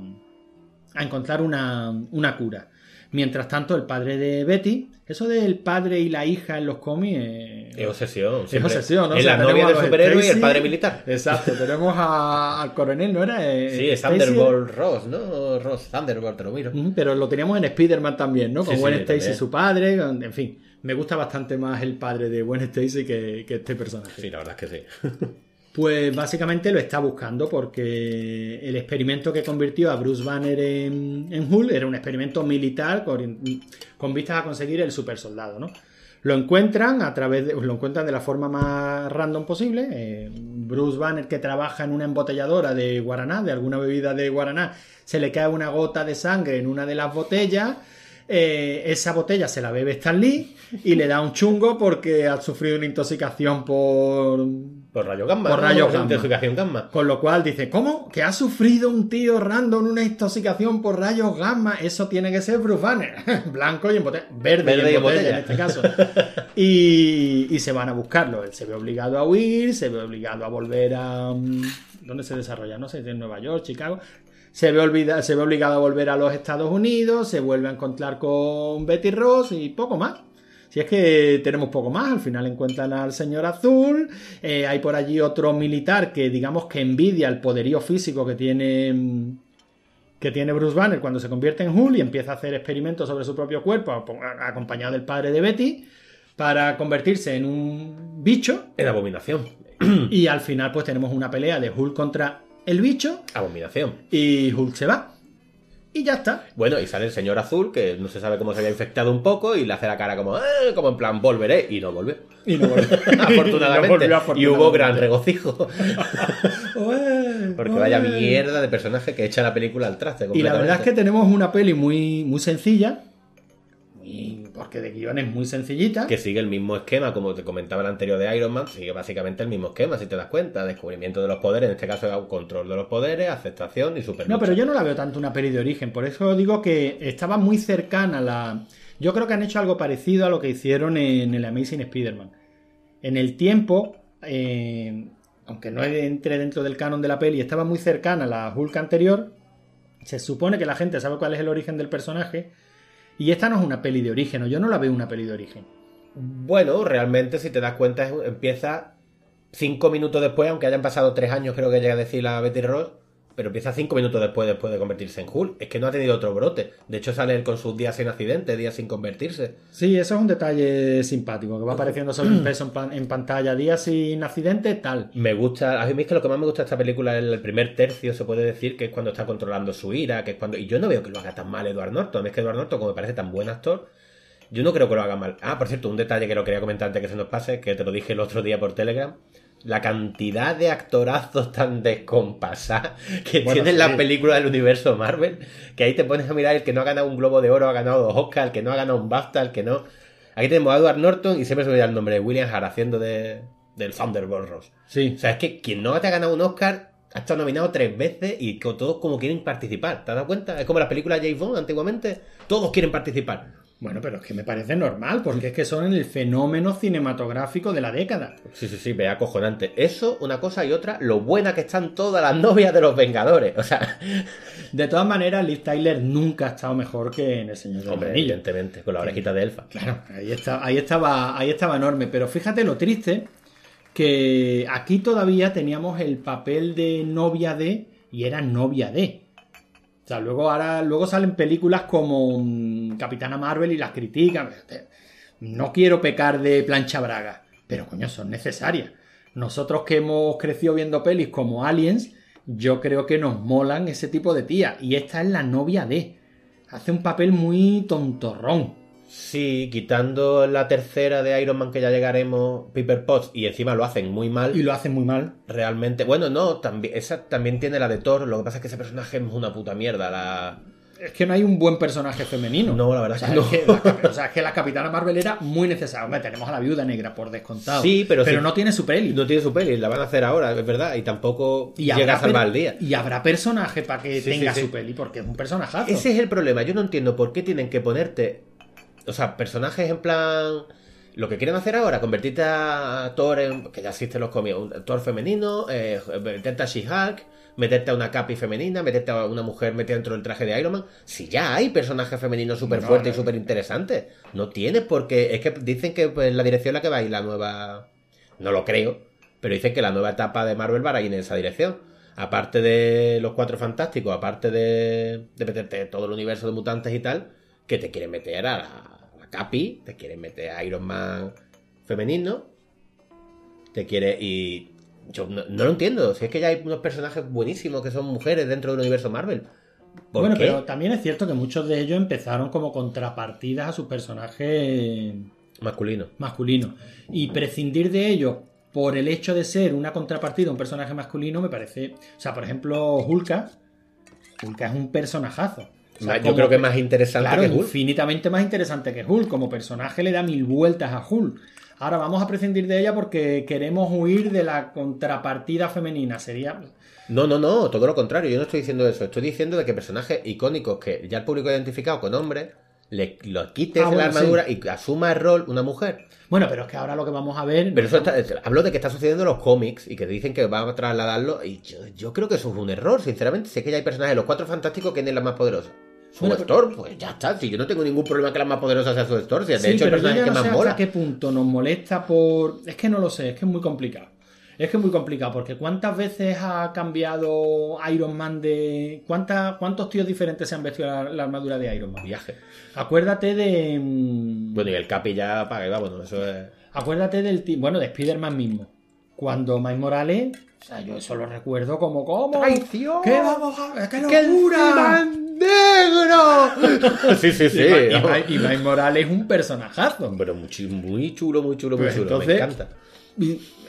A: a encontrar una, una cura. Mientras tanto, el padre de Betty, eso del padre y la hija en los cómics. eh,
F: Es obsesión.
A: es obsesión, ¿no?
F: Es
A: O sea,
F: la novia del superhéroe y el padre militar.
A: Exacto, tenemos a- al coronel, ¿no era? Eh,
F: Sí, es. Thunderbolt Ross, ¿no? Ross Thunderbolt, te lo miro.
A: Pero lo teníamos en Spider-Man también, ¿no? Con
F: Sí, sí,
A: Gwen Stacy,
F: también.
A: su padre. En fin, me gusta bastante más el padre de Gwen Stacy que, que este personaje.
F: Sí, la verdad es que sí.
A: Pues básicamente lo está buscando porque el experimento que convirtió a Bruce Banner en, en Hulk era un experimento militar con, con vistas a conseguir el super soldado, ¿no? Lo encuentran a través de, lo encuentran de la forma más random posible. Eh, Bruce Banner que trabaja en una embotelladora de guaraná, de alguna bebida de guaraná, se le cae una gota de sangre en una de las botellas. Eh, esa botella se la bebe Stan Lee y le da un chungo porque ha sufrido una intoxicación por
F: Por rayo gamma.
A: Por gamma.
F: Intoxicación gamma.
A: con lo cual dice, ¿cómo? ¿Que ha sufrido un tío random una intoxicación por rayos gamma? Eso tiene que ser Bruce Banner. Blanco y en botella. Verde,
F: Verde
A: y en botella. en este caso. Y, y se van a buscarlo. Él se ve obligado a huir, se ve obligado a volver a... mm, ¿Dónde se desarrolla? No sé, en Nueva York, Chicago. Se ve, olvida- se ve obligado a volver a los Estados Unidos, se vuelve a encontrar con Betty Ross y poco más. Si es que tenemos poco más, al final encuentran al señor azul, eh, hay por allí otro militar que digamos que envidia el poderío físico que tiene que tiene Bruce Banner cuando se convierte en Hulk y empieza a hacer experimentos sobre su propio cuerpo acompañado del padre de Betty para convertirse en un bicho
F: En abominación.
A: y al final pues tenemos una pelea de Hulk contra el bicho
F: Abominación.
A: y Hulk se va y ya está.
F: Bueno, y sale el señor azul, que no se sabe cómo se había infectado un poco, y le hace la cara como, "Eh", como en plan, volveré, y no volvió.
A: Y no volvió.
F: afortunadamente.
A: No volvió,
F: Y
A: afortunadamente.
F: hubo gran regocijo. Porque vaya mierda de personaje que echa la película al traste.
A: Y la verdad es que tenemos una peli muy, muy sencilla. Porque de guion es muy sencillita.
F: Que sigue el mismo esquema, como te comentaba el anterior de Iron Man, sigue básicamente el mismo esquema, si te das cuenta. Descubrimiento de los poderes, en este caso control de los poderes, aceptación y super
A: No, pero yo no la veo tanto una peli de origen. Por eso digo que estaba muy cercana a la. Yo creo que han hecho algo parecido a lo que hicieron en el Amazing Spider-Man. En el tiempo, eh, aunque no entre dentro del canon de la peli, estaba muy cercana a la Hulk anterior. Se supone que la gente sabe cuál es el origen del personaje. Y esta no es una peli de origen, o yo no la veo una peli de origen.
F: Bueno, realmente, si te das cuenta, empieza cinco minutos después, aunque hayan pasado tres años, creo que llega a decir la Betty Ross, pero empieza cinco minutos después, después de convertirse en Hulk. Es que no ha tenido otro brote. De hecho, sale él con sus días sin accidente, días sin convertirse.
A: Sí, eso es un detalle simpático, que va apareciendo solo un peso en, pan- en pantalla, días sin accidente, tal.
F: Me gusta, a mí es que lo que más me gusta de esta película es el primer tercio, se puede decir, que es cuando está controlando su ira, que es cuando. Y yo no veo que lo haga tan mal Edward Norton. A mí es que Edward Norton, como me parece tan buen actor, yo no creo que lo haga mal. Ah, por cierto, un detalle que lo quería comentar antes que se nos pase, que te lo dije el otro día por Telegram. La cantidad de actorazos tan descompasados que
A: Bueno,
F: tienen
A: sí.
F: las películas del universo Marvel, que ahí te pones a mirar el que no ha ganado un Globo de Oro, ha ganado dos Oscars, el que no ha ganado un BAFTA, el que no. Aquí tenemos a Edward Norton y siempre se me olvida el nombre de William Hart haciendo de, del Thunderbolt Ross.
A: Sí.
F: O sea, es que quien no te ha ganado un Oscar Ha estado nominado tres veces y todos como quieren participar. ¿Te has dado cuenta? Es como las películas de James Bond antiguamente. Todos quieren participar.
A: Bueno, pero es que me parece normal, porque es que son el fenómeno cinematográfico de la década.
F: Sí, sí, sí, ve acojonante. Eso, una cosa y otra, lo buena que están todas las novias de los Vengadores. O sea,
A: De todas maneras, Liv Tyler nunca ha estado mejor que en El Señor de los
F: hombre, evidentemente, con la orejita de elfa.
A: Claro, ahí, está, ahí, estaba, ahí estaba enorme. Pero fíjate lo triste que aquí todavía teníamos el papel de novia de y era novia de. O sea, luego ahora luego salen películas como mm, Capitana Marvel y las critican. No quiero pecar de plancha braga, pero coño, son necesarias. Nosotros que hemos crecido viendo pelis como Aliens, yo creo que nos molan ese tipo de tía. Y esta es la novia de. Hace un papel muy tontorrón.
F: Sí, quitando la tercera de Iron Man que ya llegaremos, Piper Potts, y encima lo hacen muy mal.
A: Y lo hace muy mal.
F: Realmente, bueno, no, también, esa también tiene la de Thor, lo que pasa es que ese personaje es una puta mierda. La...
A: Es que no hay un buen personaje femenino.
F: No, la verdad
A: o sea,
F: es que no.
A: o sea, es que la Capitana Marvel era muy necesaria. Hombre, tenemos a la Viuda Negra por descontado.
F: Sí, pero sí.
A: no tiene su peli.
F: No tiene su peli, la van a hacer ahora, es verdad, y tampoco
A: y
F: llega a salvar el día.
A: Y habrá personaje para que
F: Sí,
A: tenga
F: sí.
A: su peli, porque es un personajazo.
F: Ese es el problema, yo no entiendo por qué tienen que ponerte, o sea, personajes en plan... Lo que quieren hacer ahora, convertirte a Thor en... que ya existen los cómics, un Thor femenino, eh, meterte a She-Hulk, meterte a una Capi femenina, meterte a una mujer metida dentro del traje de Iron Man. Si ya hay personajes femeninos súper
A: No,
F: fuertes
A: no.
F: y súper interesantes. No tienes porque... Es que dicen que pues, la dirección en la que va a ir la nueva... No lo creo, pero dicen que la nueva etapa de Marvel va a ir en esa dirección. Aparte de los cuatro fantásticos, aparte de, de meterte todo el universo de mutantes y tal, que te quieren meter a la, a la Capi, te quieren meter a Iron Man femenino, te quiere y yo no, no lo entiendo. Si es que ya hay unos personajes buenísimos que son mujeres dentro del universo Marvel. ¿Por
A: bueno,
F: qué?
A: pero también es cierto que muchos de ellos empezaron como contrapartidas a sus personajes
F: Masculino.
A: masculinos. Y prescindir de ellos por el hecho de ser una contrapartida a un personaje masculino me parece. O sea, por ejemplo, Hulka. Hulka es un personajazo. O sea,
F: yo creo que es más interesante
A: Claro,
F: que Hulk.
A: infinitamente más interesante que Hulk. Como personaje le da mil vueltas a Hulk. Ahora vamos a prescindir de ella porque queremos huir de la contrapartida femenina. Sería.
F: No, no, no, todo lo contrario. Yo no estoy diciendo eso. Estoy diciendo de que personajes icónicos que ya el público ha identificado con hombres, le lo quites
A: Ah,
F: la armadura y asuma el rol una mujer.
A: Bueno, pero es que ahora lo que vamos a ver.
F: Pero eso está, hablo de que está sucediendo en los cómics y que dicen que van a trasladarlo. Y yo, yo creo que eso es un error, sinceramente. Sé que ya hay personajes, los cuatro fantásticos, ¿quién es la más poderosa? Su
A: Bueno,
F: Storm, pues ya está. Si yo no tengo ningún problema que la más poderosa sea su Storm, si de
A: Sí,
F: hecho el personaje que
A: no
F: más
A: sé
F: mola.
A: hasta qué punto nos molesta por... Es que no lo sé, es que es muy complicado. Es que es muy complicado, porque ¿cuántas veces ha cambiado Iron Man de... ¿Cuánta- ¿Cuántos tíos diferentes se han vestido la, la armadura de Iron Man?
F: Viaje.
A: Acuérdate de... mm,
F: Bueno, y el Capi ya para que va, bueno, eso es.
A: Acuérdate del... ti- Bueno, de Spider-Man mismo. Cuando Miles Morales... O sea, yo eso lo recuerdo como... ¿Cómo?
F: ¡Traición!
A: ¿Qué vamos a... ¡Qué
F: ¡Qué
A: locura!
F: negro! sí, sí, sí.
A: Y, y y Miles Morales es un personajazo.
F: Pero muy, muy chulo, muy chulo, muy
A: Pues
F: chulo.
A: entonces-
F: Me encanta.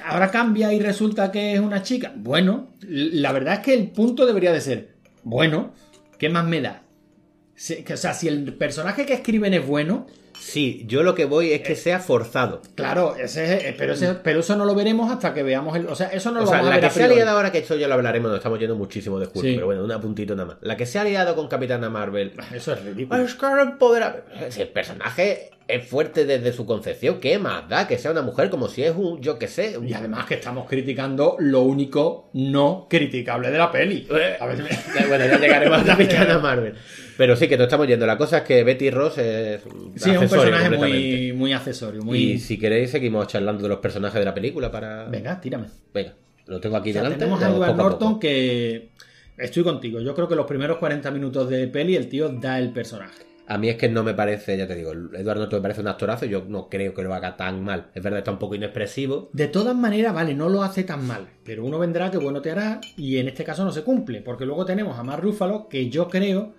A: Ahora cambia y resulta que es una chica. Bueno, la verdad es que el punto debería de ser, bueno, ¿qué más me da? Que, o sea, si el personaje que escriben es bueno,
F: Sí, yo lo que voy es
A: Eh,
F: que sea forzado.
A: claro, ese, es- pero, ese- pero eso no lo veremos hasta que veamos el... O sea, eso no lo
F: O sea,
A: vamos a
F: la
A: ver
F: que
A: a
F: se ha liado ahora, que esto ya lo hablaremos, nos estamos yendo muchísimo de
A: Sí.
F: pero bueno, un apuntito nada más. La que se ha liado con Capitana Marvel.
A: Eso es ridículo.
F: Es que el personaje es fuerte desde su concepción, ¿qué más da? Que sea una mujer como si es un, yo qué sé. un-
A: Y además que estamos criticando lo único no criticable de la peli. A ver,
F: Eh, Bueno, ya llegaremos a Capitana Marvel. Pero sí, que nos estamos yendo. La cosa es que Betty Ross es.
A: sí, es un personaje muy, muy accesorio. Muy...
F: Y si queréis, seguimos charlando de los personajes de la película para.
A: Venga, tírame.
F: Venga, lo tengo aquí
A: O sea,
F: delante.
A: tenemos a Edward
F: a
A: Norton que... Estoy contigo. Yo creo que los primeros 40 minutos de peli el tío da el personaje.
F: A mí es que no me parece, ya te digo, Edward Norton me parece un actorazo. Yo no creo que lo haga tan mal. Es verdad, está un poco inexpresivo.
A: De todas maneras, vale, no lo hace tan mal. Pero uno vendrá que bueno te hará y en este caso no se cumple. Porque luego tenemos a Mark Ruffalo que yo creo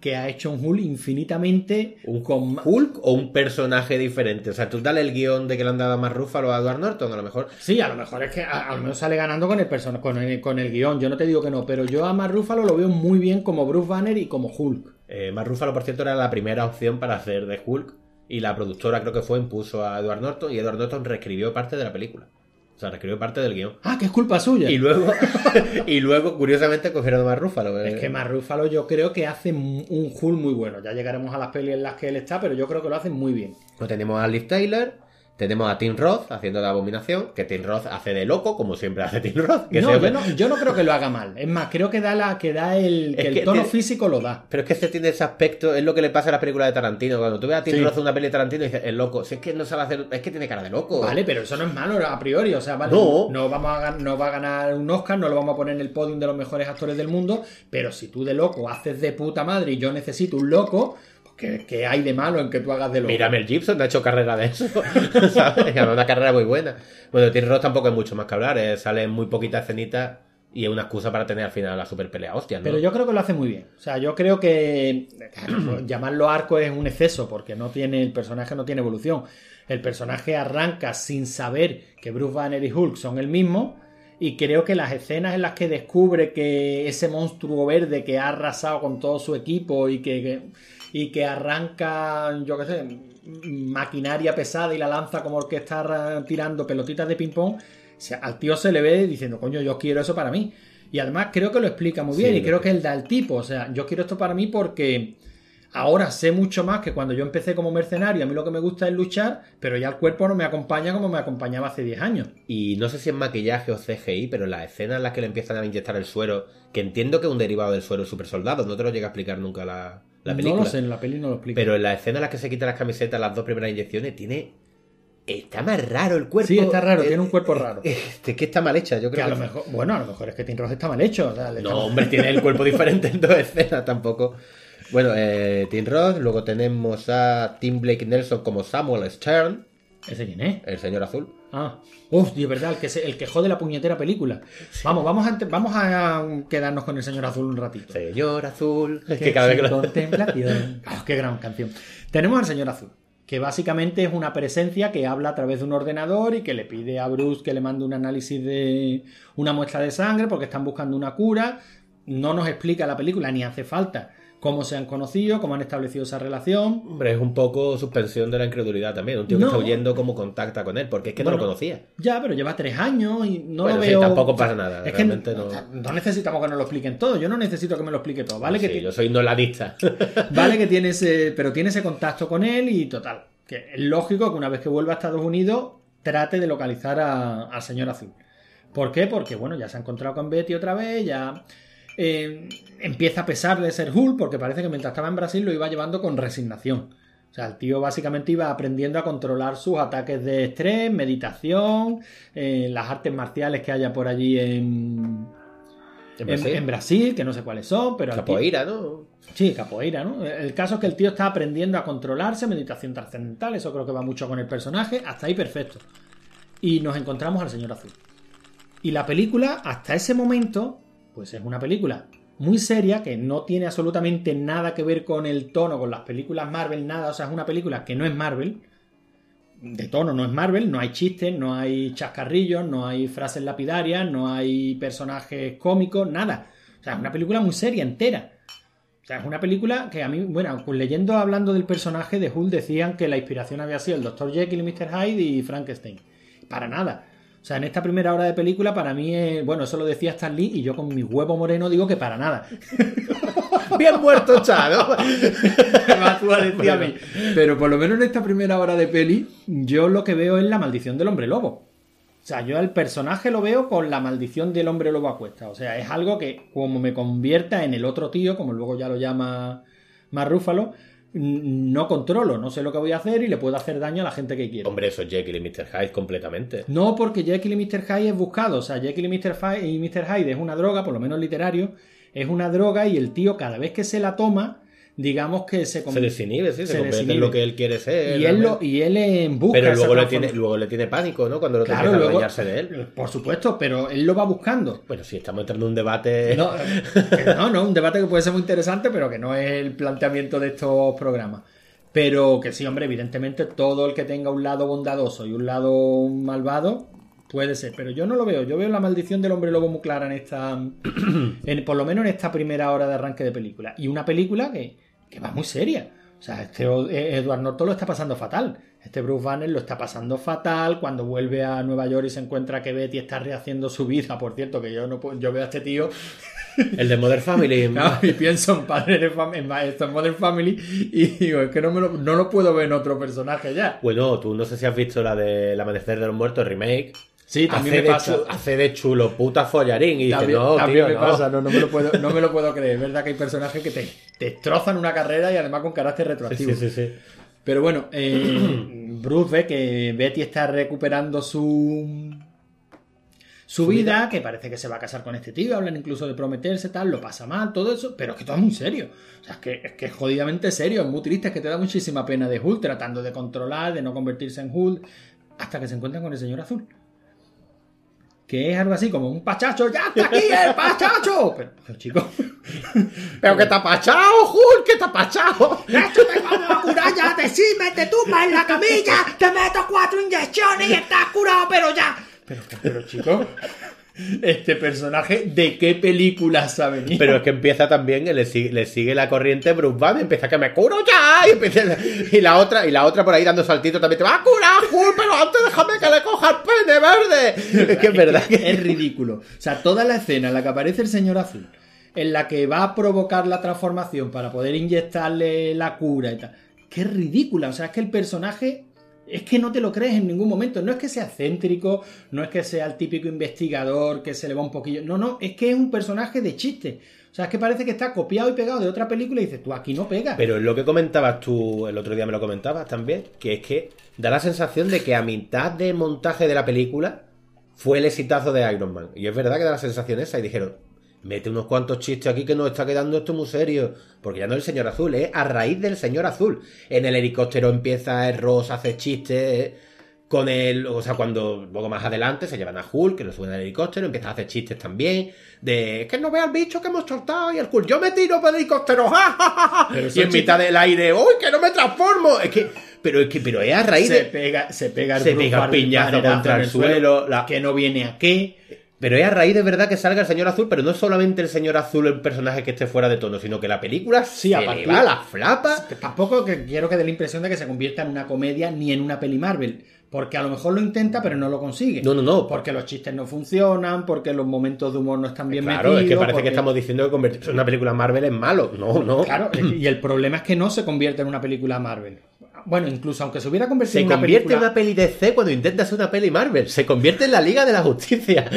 A: que ha hecho un Hulk infinitamente
F: ¿Un
A: con
F: Hulk o un personaje diferente? O sea, tú dale el guion de que le han dado a más Ruffalo a Edward Norton, a lo mejor.
A: Sí, a lo mejor es que a, a lo mejor sale ganando con el con el, con el guion. Yo no te digo que no, pero yo a Mark Ruffalo lo veo muy bien como Bruce Banner y como Hulk.
F: Eh, Mark Ruffalo, por cierto, era la primera opción para hacer de Hulk. Y la productora, creo que fue, impuso a Edward Norton. Y Edward Norton reescribió parte de la película. O sea, reescribió parte del guion.
A: Ah, que es culpa suya.
F: Y luego, y luego curiosamente, cogieron a Mark Ruffalo.
A: Es que Mark Ruffalo yo creo que hace un Hulk muy bueno. Ya llegaremos a las pelis en las que él está, pero yo creo que lo hace muy bien.
F: Pues tenemos a Liv Taylor, tenemos a Tim Roth haciendo de abominación, que Tim Roth hace de loco, como siempre hace Tim Roth. Que
A: No,
F: se-
A: yo no, yo no creo que lo haga mal. Es más, creo que da la que da el, que el
F: que
A: tono físico lo da.
F: Pero es que este tiene ese aspecto, es lo que le pasa a las películas de Tarantino. Cuando tú ves a Tim
A: Sí.
F: Roth en una peli de Tarantino y dices, es loco. Si es que no sabe hacer, es que tiene cara de loco.
A: Vale, pero eso no es malo a priori. O sea, vale,
F: No.
A: vamos a, no va a ganar un Oscar, no lo vamos a poner en el podium de los mejores actores del mundo. Pero si tú de loco haces de puta madre y yo necesito un loco, ¿qué, qué hay de malo en que tú hagas de loco?
F: Mira, Mel Gibson ha hecho carrera de eso. Una carrera muy buena. Bueno, Tim Roth tampoco hay mucho más que hablar. eh, Sale en muy poquitas escenitas y es una excusa para tener al final la super pelea hostia, ¿no?
A: Pero yo creo que lo hace muy bien. O sea, yo creo que claro, pues, llamarlo arco es un exceso porque no tiene el personaje no tiene evolución. El personaje arranca sin saber que Bruce Banner y Hulk son el mismo y creo que las escenas en las que descubre que ese monstruo verde que ha arrasado con todo su equipo y que, que- y que arranca, yo qué sé, maquinaria pesada y la lanza como el que está ra- tirando pelotitas de ping pong, o sea, al tío se le ve diciendo, coño, yo quiero eso para mí. Y además creo que lo explica muy
F: Sí,
A: bien y creo que él da el tipo, o sea, yo quiero esto para mí porque ahora sé mucho más que cuando yo empecé como mercenario, a mí lo que me gusta es luchar, pero ya el cuerpo no me acompaña como me acompañaba hace 10 años.
F: Y no sé si es maquillaje o CGI, pero las escenas en las que le empiezan a inyectar el suero, que entiendo que es un derivado del suero super soldado, no te lo llega a explicar nunca la, la película.
A: No lo sé, en la peli no lo explica.
F: Pero en la escena en la que se quita las camisetas, las dos primeras inyecciones, tiene. Está más raro el cuerpo.
A: Sí, está raro,
F: Eh,
A: tiene un cuerpo raro.
F: Este, que está mal hecha, yo
A: que
F: creo
A: a
F: que.
A: lo mejor, bueno, a lo mejor es que Tim Roth está mal hecho. o sea, le
F: No, hombre, tiene el cuerpo diferente en dos escenas tampoco. Bueno, eh, Tim Roth, luego tenemos a Tim Blake Nelson como Samuel Stern,
A: ¿Ese quién es?
F: el señor azul.
A: Ah, uff, de verdad, el que, se- el que jode la puñetera película. Vamos, vamos a, vamos a quedarnos con el señor azul un ratito.
F: Señor azul. Es que cada vez que lo.
A: Contemplación. Ah, qué gran canción. Tenemos al señor azul, que básicamente es una presencia que habla a través de un ordenador y que le pide a Bruce que le mande un análisis de una muestra de sangre porque están buscando una cura. No nos explica la película ni hace falta cómo se han conocido, cómo han establecido esa relación.
F: Hombre, es un poco suspensión de la incredulidad también. Un tío
A: No.
F: que está huyendo, cómo contacta con él, porque es que no lo conocía.
A: Ya, pero lleva tres años y no
F: Bueno,
A: lo
F: sí,
A: veo.
F: tampoco pasa nada,
A: Es que
F: no-
A: no necesitamos que nos lo expliquen todo. Yo no necesito que me lo explique todo. Vale, que
F: Sí, yo soy noladista.
A: vale que tiene ese. Pero tiene ese contacto con él y total. Que es lógico que una vez que vuelva a Estados Unidos trate de localizar a- al señor azul. ¿Por qué? Porque bueno, ya se ha encontrado con Betty otra vez, ya. Eh, empieza a pesar de ser Hulk, porque parece que mientras estaba en Brasil lo iba llevando con resignación. O sea, el tío básicamente iba aprendiendo a controlar sus ataques de estrés, meditación, eh, las artes marciales que haya por allí en,
F: En Brasil.
A: en Brasil, que no sé cuáles son, pero... al tío-
F: Capoeira, ¿no?
A: Sí, capoeira, ¿no? El caso es que el tío está aprendiendo a controlarse, meditación trascendental, eso creo que va mucho con el personaje, hasta ahí perfecto. Y nos encontramos al señor azul. Y la película, hasta ese momento, pues es una película muy seria, que no tiene absolutamente nada que ver con el tono, con las películas Marvel, nada, o sea, es una película que no es Marvel, de tono no es Marvel, no hay chistes, no hay chascarrillos, no hay frases lapidarias, no hay personajes cómicos, nada. O sea, es una película muy seria, entera. O sea, es una película que a mí, bueno, pues leyendo, hablando del personaje de Hulk, decían que la inspiración había sido el Dr. Jekyll y Mr. Hyde y Frankenstein. Para nada. O sea, en esta primera hora de película, para mí, es- bueno, eso lo decía Stan Lee y yo con mi huevo moreno digo que para nada.
F: Bien muerto, está, ¿no?
A: ¿Qué más tú a decir a mí? Pero por lo menos en esta primera hora de peli, yo lo que veo es la maldición del hombre lobo. O sea, yo al personaje lo veo con la maldición del hombre lobo a cuesta. O sea, es algo que, como me convierta en el otro tío, como luego ya lo llama más Rúfalo, no controlo, no sé lo que voy a hacer y le puedo hacer daño a la gente que quiero.
F: Hombre, eso es Jekyll y Mr. Hyde completamente.
A: No, porque Jekyll y Mr. Hyde es buscado. O sea, Jekyll y Mr. Hyde, y Mr. Hyde es una droga, por lo menos literario, es una droga y el tío cada vez que se la toma, digamos que se,
F: Se desinhibe, sí, se,
A: se
F: convierte en
A: desinhibe.
F: lo que él quiere ser.
A: y él, lo, y él en busca
F: Pero luego le, tiene, luego le tiene pánico, ¿no? Cuando lo
A: Claro,
F: a
A: luego-
F: de él.
A: Por supuesto, pero él lo va buscando.
F: Bueno, sí, estamos entrando en un debate.
A: No, eh, no, no, un debate que puede ser muy interesante, pero que no es el planteamiento de estos programas. Pero que sí, hombre, evidentemente todo el que tenga un lado bondadoso y un lado malvado puede ser. Pero yo no lo veo. Yo veo la maldición del hombre lobo muy clara en esta. en- por lo menos en esta primera hora de arranque de película. Y una película que, que va muy seria. O sea, este Edward Norton lo está pasando fatal. Este Bruce Banner lo está pasando fatal. Cuando vuelve a Nueva York y se encuentra que Betty está rehaciendo su vida. Por cierto, que yo no puedo- yo veo a este tío
F: El de Modern Family.
A: y pienso en padre de en ma- esto en Modern Family y digo, es que no, me lo, no lo puedo ver en otro personaje ya.
F: Bueno, tú no sé si has visto la de El Amanecer de los Muertos remake.
A: Sí, también
F: hace
A: me pasa.
F: hace de chulo puta follarín y dice, no,
A: también
F: tío,
A: me
F: no.
A: pasa, no, no me lo puedo, no me lo puedo creer. Es verdad que hay personajes que te, te destrozan una carrera y además con carácter retroactivo.
F: sí, sí, sí.
A: Pero bueno, eh, Bruce ve que Betty está recuperando su su vida, que parece que se va a casar con este tío, hablan incluso de prometerse, tal, lo pasa mal, todo eso, pero es que todo es muy serio. O sea, es que es, que es jodidamente serio, es muy triste, es que te da muchísima pena de Hulk, tratando de controlar, de no convertirse en Hulk, hasta que se encuentran con el señor azul. Que es algo así como un pachacho, ¡ya está aquí el pachacho! Pero, pero chicos,
F: Pero que ha pachado, Hulk, que ha pachado.
A: ¡Esto te vamos a curar ya! ¡Te simes, te tumbas en la camilla! ¡Te meto cuatro inyecciones y estás curado, pero ya! Pero, pero chicos, este personaje, ¿de qué película ha venido?
F: Pero es que empieza también, le sigue, le sigue la corriente Bruce Banner, empieza que me curo ya, y, empieza- y la otra, y la otra por ahí dando saltitos también te va a curar, Hulk, pero antes déjame que le coja el pene verde. Es que es verdad que
A: es ridículo. O sea, toda la escena en la que aparece el señor azul, en la que va a provocar la transformación para poder inyectarle la cura y tal, es ridícula. O sea, es que el personaje es que no te lo crees en ningún momento. No es que sea céntrico, no es que sea el típico investigador que se le va un poquillo. No, no, es que es un personaje de chiste. O sea, es que parece que está copiado y pegado de otra película y dices, tú aquí no pega.
F: Pero lo que comentabas tú, el otro día me lo comentabas también, que es que da la sensación de que a mitad de montaje de la película fue el exitazo de Iron Man. Y es verdad que da la sensación esa. Y dijeron, mete unos cuantos chistes aquí que nos está quedando esto muy serio. Porque ya no es el señor azul, es a raíz del señor azul. En el helicóptero empieza el Ross a hacer chistes. eh, Con el, o sea, cuando luego más adelante se llevan a Hulk, que lo suben al helicóptero, empieza a hacer chistes también. De que no vea el bicho que hemos soltado y el Hulk, yo me tiro por el helicóptero, ¡ja, ja, ja, y en mitad del aire, ¡uy, que no me transformo! Es que, pero es que, pero es a raíz
A: se
F: de.
A: pega, se pega el
F: Se pega piñazo contra el suelo, la-
A: que no viene a qué.
F: Pero es a raíz de verdad que salga el señor azul, pero no es solamente el señor azul el personaje que esté fuera de tono, sino que la película
A: Sí,
F: se
A: a
F: le la flapa.
A: Tampoco que quiero que dé la impresión de que se convierta en una comedia ni en una peli Marvel. Porque a lo mejor lo intenta, pero no lo consigue.
F: No, no, no.
A: Porque los chistes no funcionan, porque los momentos de humor no están bien
F: Claro,
A: metidos.
F: es que parece
A: porque-
F: que estamos diciendo que convertirse en una película Marvel es malo. No, no.
A: Claro, y el problema es que no se convierte en una película Marvel. Bueno, incluso aunque se hubiera convertido
F: Se
A: en una
F: convierte
A: película...
F: en una peli DC cuando intenta hacer una peli Marvel. Se convierte en la Liga de la Justicia.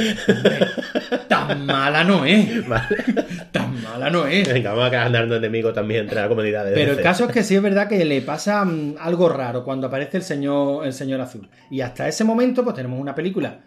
A: Tan mala no es.
F: Vale.
A: Tan mala no es.
F: Venga, vamos a ganarnos enemigos también entre la comunidad de
A: Pero
F: DC.
A: el caso es que sí es verdad que le pasa mm, algo raro cuando aparece el señor, el señor azul. Y hasta ese momento, pues tenemos una película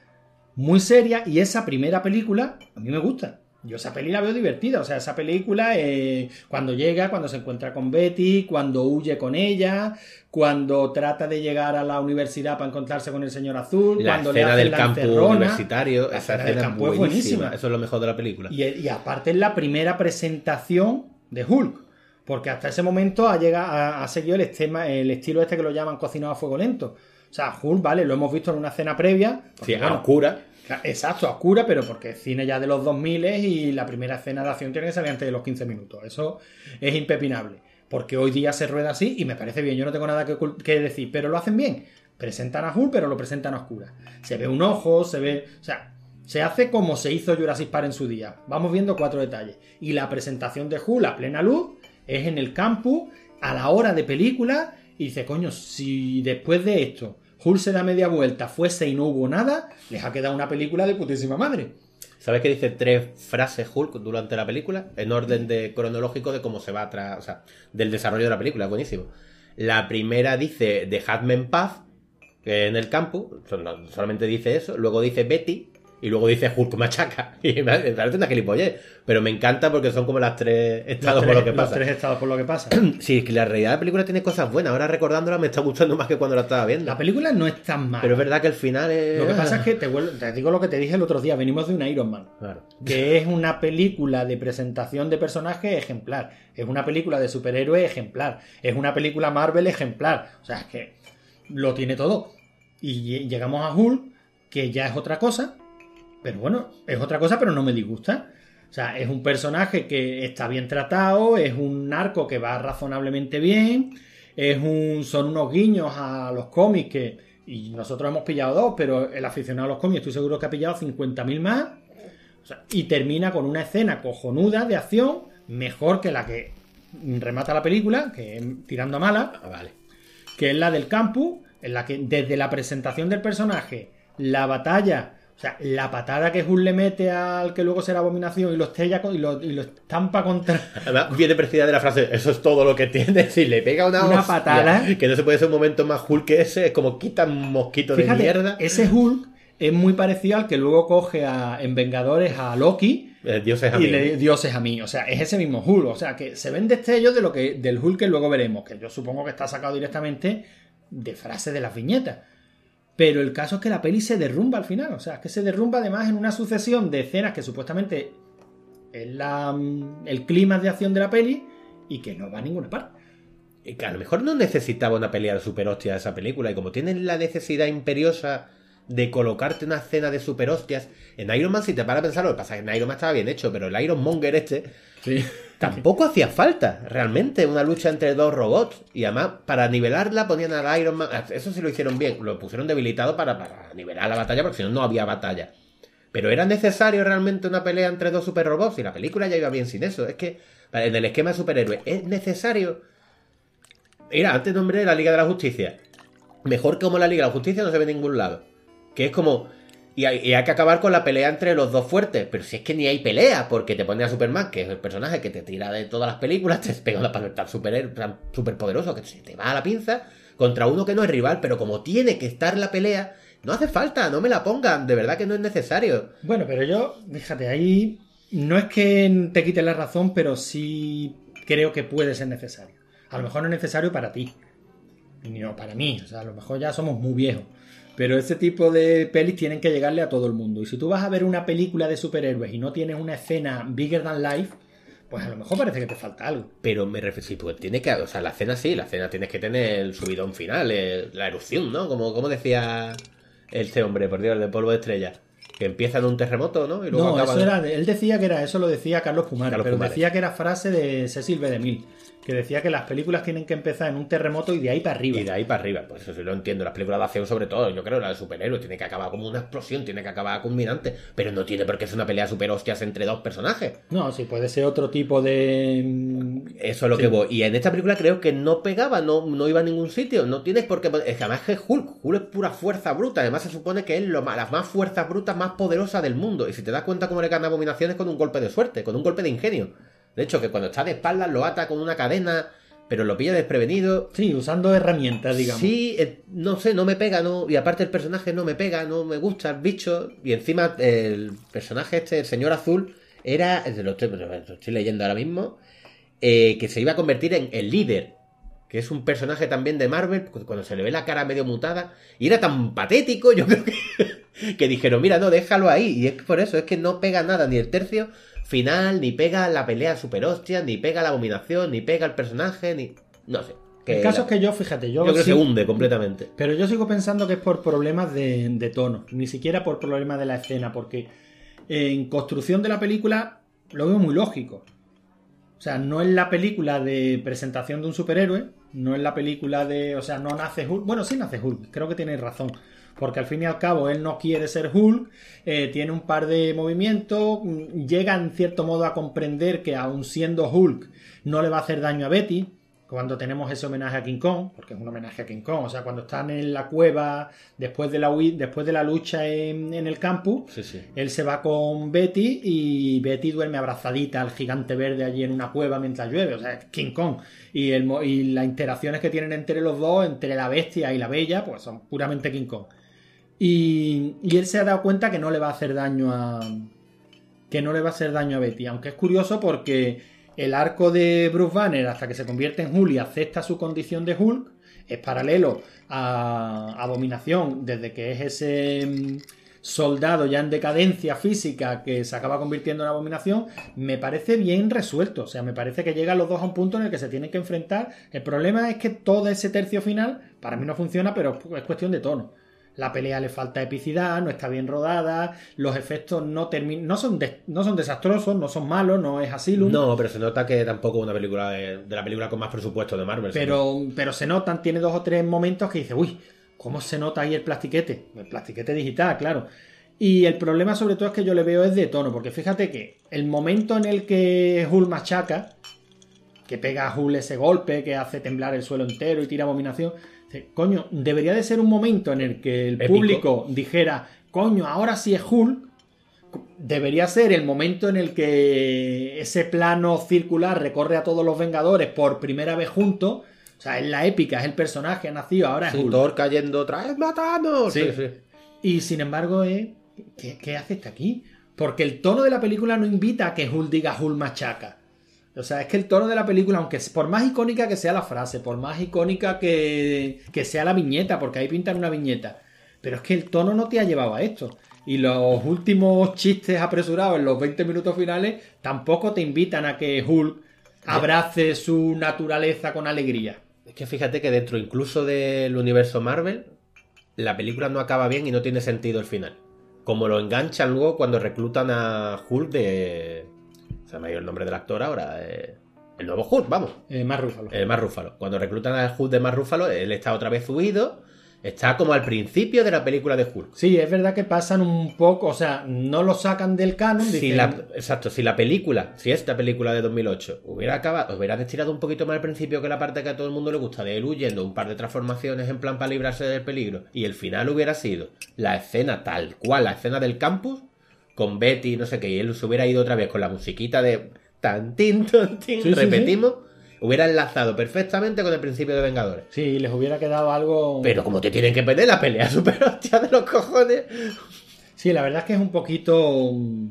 A: muy seria. Y esa primera película, a mí me gusta. Yo esa peli la veo divertida. O sea, esa película, eh, cuando llega, cuando se encuentra con Betty, cuando huye con ella, cuando trata de llegar a la universidad para encontrarse con el señor azul,
F: La
A: cuando le
F: escena
A: hacen
F: del
A: la
F: campo
A: encerrona.
F: universitario,
A: La
F: esa
A: escena del campo
F: es
A: es
F: buenísima. Eso es lo mejor de la película.
A: Y, y aparte es la primera presentación de Hulk. Porque hasta ese momento ha, llegado, ha, ha seguido el, estema- el estilo este que lo llaman cocinado a fuego lento. O sea, Hulk, vale, lo hemos visto en una escena previa.
F: Sí,
A: porque,
F: a
A: bueno,
F: oscura.
A: Exacto, a oscura, pero porque es cine ya de los 2000 y la primera escena de acción tiene que salir antes de los 15 minutos. Eso es impepinable. Porque hoy día se rueda así y me parece bien. Yo no tengo nada que, decir, pero lo hacen bien. Presentan a Hulk, pero lo presentan a oscura. Se ve un ojo, se ve. O sea, se hace como se hizo Jurassic Park en su día. Vamos viendo cuatro detalles. Y la presentación de Hulk a plena luz es en el campus, a la hora de película, y dice, coño, si después de esto Hulk se da media vuelta, fuese y no hubo nada, les ha quedado una película de putísima madre.
F: ¿Sabes que dice tres frases Hulk durante la película? En orden de cronológico de cómo se va atrás, o sea, del desarrollo de la película, buenísimo. La primera dice Dejadme en paz, en el campo, solamente dice eso, luego dice Betty, y luego dice Hulk machaca. Y me parece una gilipollez, pero me encanta porque son como las tres estados
A: Los
F: por
A: tres-
F: lo que
A: los
F: pasa.
A: tres estados por lo que pasa.
F: Sí, es que la realidad de la película tiene cosas buenas, ahora recordándola me está gustando más que cuando la estaba viendo.
A: La película no es tan mala.
F: Pero es verdad que el final es...
A: Lo que pasa es que te, vuelvo- te digo lo que te dije el otro día, venimos de un Iron Man.
F: Claro.
A: que es una película de presentación de personajes ejemplar, es una película de superhéroes ejemplar, es una película Marvel ejemplar, o sea, es que lo tiene todo. Y lle- llegamos a Hulk, que ya es otra cosa, pero bueno, es otra cosa, pero no me disgusta. O sea, es un personaje que está bien tratado, es un narco que va razonablemente bien, es un, son unos guiños a los cómics que, y nosotros hemos pillado dos, pero el aficionado a los cómics estoy seguro que ha pillado 50.000 más. O sea, y termina con una escena cojonuda de acción, mejor que la que remata la película, que es tirando a mala,
F: Ah, vale.
A: que es la del campus, en la que desde la presentación del personaje, la batalla, o sea, la patada que Hulk le mete al que luego será abominación y lo estrella con- y lo, y lo estampa contra.
F: Además, viene precedida de la frase, eso es todo lo que tiene. Si le pega una,
A: Una
F: hostia,
A: patada.
F: Que no se puede ser un momento más Hulk que ese, es como quita un mosquito de
A: Fíjate,
F: mierda.
A: ese Hulk es muy parecido al que luego coge a- en Vengadores a Loki
F: Eh, Dios es a
A: y
F: mí.
A: le dioses a mí. O sea, es ese mismo Hulk. O sea, que se ven destellos de lo que, del Hulk que luego veremos. Que yo supongo que está sacado directamente de frases de las viñetas. Pero el caso es que la peli se derrumba al final. O sea, es que se derrumba además en una sucesión de escenas que supuestamente es la, mm, el clima de acción de la peli y que no va a ninguna parte.
F: Y que a lo mejor no necesitaba una pelea de super hostia esa película. Y como tienen la necesidad imperiosa de colocarte una escena de super hostias. En Iron Man, si te paras a pensar, lo que pasa es que en Iron Man estaba bien hecho, pero el Iron Monger este
A: Sí.
F: Tampoco hacía falta realmente una lucha entre dos robots. Y además, para nivelarla ponían al Iron Man. Eso sí lo hicieron bien, lo pusieron debilitado para, para nivelar la batalla, porque si no, no había batalla. Pero era necesario realmente una pelea entre dos super robots y la película ya iba bien sin eso. Es que en el esquema de superhéroes es necesario. Mira, antes nombré la Liga de la Justicia. Mejor como la Liga de la Justicia no se ve en ningún lado. Que es como. Y hay, que acabar con la pelea entre los dos fuertes. Pero si es que ni hay pelea, porque te pone a Superman, que es el personaje que te tira de todas las películas, te pega una para tan super, super poderoso que se te va a la pinza, contra uno que no es rival, pero como tiene que estar la pelea, no hace falta, no me la pongan, de verdad que no es necesario.
A: Bueno, pero yo, fíjate, ahí no es que te quite la razón, pero sí creo que puede ser necesario. A lo mejor no es necesario para ti, ni no para mí, o sea, a lo mejor ya somos muy viejos. Pero ese tipo de pelis tienen que llegarle a todo el mundo. Y si tú vas a ver una película de superhéroes y no tienes una escena bigger than life, pues a lo mejor parece que te falta algo.
F: Pero me refiero, sí, pues tiene que, o sea, la cena sí, la cena tienes que tener el subidón final, el- la erupción, ¿no? Como, como decía este hombre, por Dios, el de polvo de estrella. Que empieza en un terremoto, ¿no? Y luego
A: No,
F: acaba
A: eso era, él decía que era, eso lo decía Carlos Pumares,
F: Carlos
A: pero
F: Pumares.
A: decía que era frase de Cecil B. DeMille, que decía que las películas tienen que empezar en un terremoto y de ahí para arriba.
F: Y de ahí para arriba, pues eso sí lo entiendo. Las películas de acción, sobre todo, yo creo, la de superhéroes, tiene que acabar como una explosión, tiene que acabar culminante. Pero no tiene por qué ser una pelea super hostias entre dos personajes.
A: No, sí, puede ser otro tipo de. mm,
F: Eso es lo
A: Sí.
F: que voy. Y en esta película creo que no pegaba, no, no iba a ningún sitio. No tienes por qué. Es que además que Hulk. Hulk es pura fuerza bruta. Además se supone que es lo más, la más fuerza bruta, más poderosa del mundo. Y si te das cuenta cómo le gana abominaciones con un golpe de suerte, con un golpe de ingenio. De hecho, que cuando está de espaldas lo ata con una cadena, pero lo pilla desprevenido.
A: Sí, usando herramientas, digamos.
F: Sí, eh, no sé, no me pega, no. Y aparte el personaje no me pega, no me gusta el bicho. Y encima el personaje este, el señor azul, era. Lo estoy, lo estoy leyendo ahora mismo. eh, que se iba a convertir en el líder. Que es un personaje también de Marvel, cuando se le ve la cara medio mutada. Y era tan patético, yo creo que. que dijeron, mira, no, déjalo ahí. Y es por eso, es que no pega nada, ni el tercio final, ni pega la pelea super hostia, ni pega la abominación, ni pega el personaje, ni. No sé.
A: el caso es que yo, fíjate, yo.
F: Yo creo que
A: sí-
F: se hunde completamente.
A: Pero yo sigo pensando que es por problemas de, de tono, ni siquiera por problemas de la escena, porque en construcción de la película lo veo muy lógico. O sea, no es la película de presentación de un superhéroe, no es la película de. O sea, no nace Hulk. Bueno, sí nace Hulk, creo que tenéis razón. Porque al fin y al cabo él no quiere ser Hulk, eh, tiene un par de movimientos, llega en cierto modo a comprender que aun siendo Hulk no le va a hacer daño a Betty, cuando tenemos ese homenaje a King Kong, porque es un homenaje a King Kong, o sea, cuando están en la cueva después de la, después de la lucha en, en el campus,
F: Sí, sí.
A: él se va con Betty y Betty duerme abrazadita al gigante verde allí en una cueva mientras llueve, o sea, es King Kong. Y, el, mo- y las interacciones que tienen entre los dos, entre la bestia y la bella, pues son puramente King Kong. Y, y él se ha dado cuenta que no le va a hacer daño a. que no le va a hacer daño a Betty. Aunque es curioso porque el arco de Bruce Banner hasta que se convierte en Hulk y acepta su condición de Hulk es paralelo a Abominación desde que es ese mm, soldado ya en decadencia física que se acaba convirtiendo en Abominación, me parece bien resuelto. O sea, me parece que llegan los dos a un punto en el que se tienen que enfrentar. El problema es que todo ese tercio final para mí no funciona, pero es cuestión de tono. La pelea le falta epicidad, no está bien rodada, los efectos no terminan, no son no son desastrosos, no son malos, no es Asylum.
F: No, pero se nota que tampoco es una película de, de la película con más presupuesto de Marvel.
A: Pero, pero se notan, tiene dos o tres momentos que dice, uy, ¿cómo se nota ahí el plastiquete? El plastiquete digital, claro. Y el problema sobre todo es que yo le veo es de tono, porque fíjate que el momento en el que Hulk machaca, que pega a Hulk ese golpe, que hace temblar el suelo entero y tira abominación, coño, debería de ser un momento en el que el
F: Épico.
A: público dijera, coño, ahora sí es Hulk, debería ser el momento en el que ese plano circular recorre a todos los Vengadores por primera vez juntos. O sea, es la épica, es el personaje, ha nacido, ahora es
F: Sí,
A: Hulk.
F: Thor cayendo otra vez, matanos.
A: Sí. Y sin embargo, es, ¿qué, qué hace este aquí? Porque el tono de la película no invita a que Hulk diga Hulk machaca. O sea, es que el tono de la película, aunque por más icónica que sea la frase, por más icónica que, que sea la viñeta, porque ahí pintan una viñeta, pero es que el tono no te ha llevado a esto. Y los últimos chistes apresurados en los 20 minutos finales tampoco te invitan a que Hulk abrace su naturaleza con alegría.
F: Es que fíjate que dentro incluso del universo Marvel, la película no acaba bien y no tiene sentido el final. Como lo enganchan luego cuando reclutan a Hulk de... Se me ha ido el nombre del actor ahora. eh, El nuevo Hulk, vamos.
A: Eh, más Rúfalo.
F: El Mar Rúfalo. Cuando reclutan al Hulk de Mar Rúfalo, él está otra vez huido. Está como al principio de la película de Hulk.
A: Sí, es verdad que pasan un poco, o sea, no lo sacan del canon.
F: Si
A: dicen-
F: la, exacto, si la película, si esta película de 2008 hubiera acabado, hubiera estirado un poquito más al principio que la parte que a todo el mundo le gusta, de él huyendo, un par de transformaciones en plan para librarse del peligro, y el final hubiera sido la escena tal cual, la escena del campus, con Betty no sé qué, y él se hubiera ido otra vez con la musiquita de tan tin, tan tin,
A: Sí, sí,
F: repetimos, hubiera enlazado perfectamente con el principio de Vengadores.
A: Sí, les hubiera quedado algo.
F: Pero como te tienen que perder la pelea super hostia de los cojones.
A: Sí, la verdad es que es un poquito. mm,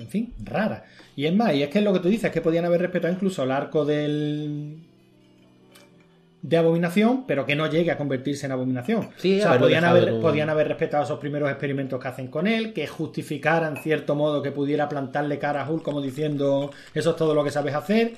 A: En fin, rara. Y es más, y es que es lo que tú dices, que podían haber respetado incluso el arco del. De abominación, pero que no llegue a convertirse en abominación.
F: Sí,
A: o sea, podían haber,
F: un-
A: podían haber respetado esos primeros experimentos que hacen con él, que justificaran cierto modo que pudiera plantarle cara a Hulk como diciendo eso es todo lo que sabes hacer.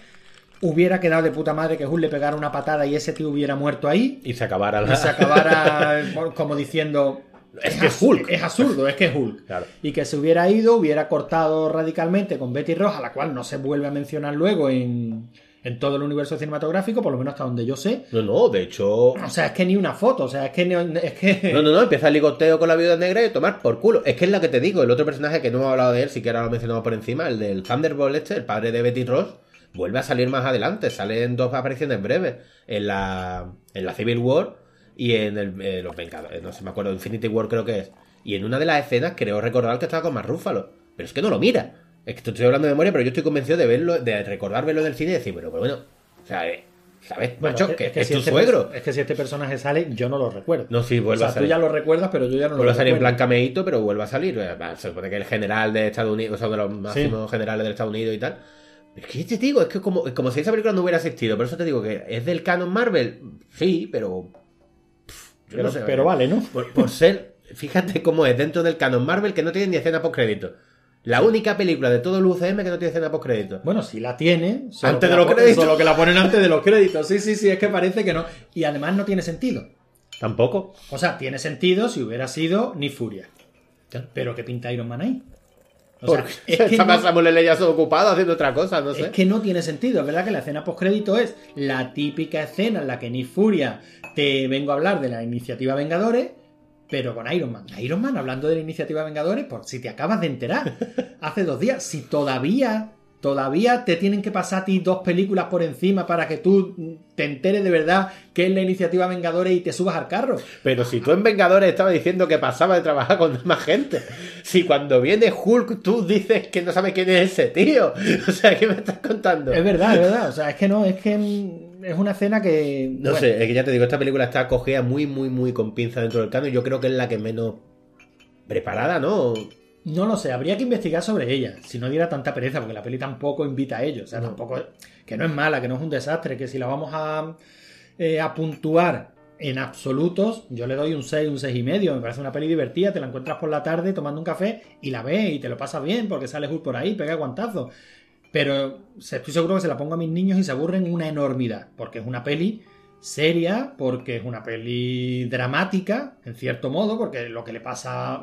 A: Hubiera quedado de puta madre que Hulk le pegara una patada y ese tío hubiera muerto ahí.
F: Y se acabara la...
A: y se acabara como diciendo
F: Es que es Hulk.
A: es absurdo, es que es Hulk.
F: Claro.
A: Y que se hubiera ido, hubiera cortado radicalmente con Betty Ross, a la cual no se vuelve a mencionar luego en, en todo el universo cinematográfico, por lo menos hasta donde yo sé.
F: No, no, de hecho...
A: O sea, es que ni una foto, o sea, es que no- es que
F: No, no, no, empieza el ligoteo con la viuda negra y tomar por culo. Es que es la que te digo, el otro personaje que no hemos hablado de él, siquiera lo mencionamos por encima, el del Thunderbolt este, el padre de Betty Ross, vuelve a salir más adelante, sale en dos apariciones breves, en la, en la Civil War y en el, eh, los Vengadores, no sé, me acuerdo, Infinity War creo que es. Y en una de las escenas creo recordar que estaba con más Rúfalo, pero es que no lo mira. Es que te estoy hablando de memoria, pero yo estoy convencido de verlo, de recordar verlo del cine y decir, pero, pero bueno, o sea, eh, ¿sabes,
A: Bueno,
F: macho? Que es,
A: si
F: tu
A: este
F: suegro.
A: es que si este personaje sale, yo no lo recuerdo.
F: No, sí,
A: o
F: vuelve
A: sea,
F: a salir.
A: tú ya lo recuerdas, pero yo ya no
F: Vuelve
A: lo
F: a salir en
A: recuerdo.
F: plan cameíto, pero vuelve a salir. Eh, Se supone que el general de Estados Unidos, o sea, de los máximos generales de Estados Unidos y tal. Es que te digo, es que como, como si esa película no hubiera existido. Por eso te digo que es del canon Marvel. Sí, pero. pff, yo
A: Pero,
F: no sé,
A: pero
F: eh,
A: vale, ¿no?
F: Por, por ser. Fíjate cómo es dentro del canon Marvel que no tiene ni escena post crédito. La única película de todo el UCM que no tiene escena post crédito.
A: Bueno, si la tiene.
F: Antes de los créditos.
A: Solo que la ponen antes de los créditos. Sí, sí, sí, es que parece que no. Y además no tiene sentido.
F: Tampoco.
A: O sea, tiene sentido si hubiera sido ni Furia. Pero ¿qué pinta Iron Man ahí? O sea, es, que
F: estaba
A: no,
F: Samuel L. Jackson ocupado haciendo otra cosa, no sé.
A: es que no tiene sentido. Es verdad que la escena postcrédito es la típica escena en la que ni Furia te vengo a hablar de la iniciativa Vengadores, pero con Iron Man. Iron Man hablando de la iniciativa Vengadores, por si te acabas de enterar hace dos días, si todavía, todavía te tienen que pasar a ti dos películas por encima para que tú te enteres de verdad que es la iniciativa Vengadores y te subas al carro.
F: Pero si tú en Vengadores estabas diciendo que pasaba de trabajar con más gente. Si cuando viene Hulk tú dices que no sabes quién es ese tío. O sea, ¿qué me estás contando?
A: Es verdad, es verdad. O sea, es que no, es que es una escena que.
F: No
A: bueno,
F: sé, es que ya te digo, esta película está cogida muy, muy, muy con pinza dentro del canon. Yo creo que es la que menos preparada, ¿no?
A: No lo sé, habría que investigar sobre ella. Si no diera tanta pereza, porque la peli tampoco invita a ello. O sea, tampoco. Que no es mala, que no es un desastre, que si la vamos a, eh, a puntuar en absolutos, yo le doy un 6, un 6 y medio. Me parece una peli divertida, te la encuentras por la tarde tomando un café y la ves y te lo pasas bien porque sale Hulk por ahí, pega guantazo. Pero estoy seguro que se la pongo a mis niños y se aburren una enormidad, porque es una peli seria porque es una peli dramática, en cierto modo, porque lo que le pasa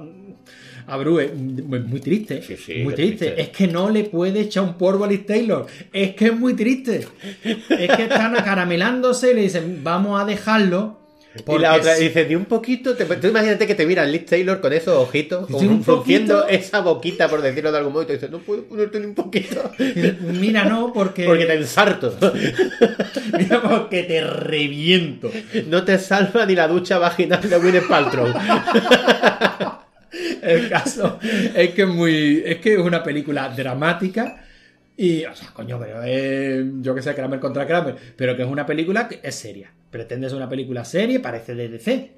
A: a Bru es muy triste.
F: Sí, sí,
A: muy triste. Es que no le puede echar un polvo a Liz Taylor. Es que es muy triste. Es que están acaramelándose y le dicen, vamos a dejarlo.
F: Y la otra dice, ni un poquito. Te, tú imagínate que te mira Liz Taylor con esos ojitos,
A: Dice,
F: como
A: "Un
F: frunciendo
A: poquito".
F: esa boquita, por decirlo de algún modo, y te dice, no puedo ponerte ni un poquito.
A: Mira, no, porque,
F: Porque te ensarto.
A: mira, porque te reviento.
F: No te salva ni la ducha vaginal de Gwyneth Paltrow.
A: El caso es que es muy. Es que es una película dramática. Y, o sea, coño, pero es. Yo que sé, Kramer contra Kramer. Pero que es una película que es seria. Pretende ser una película seria, parece de DC.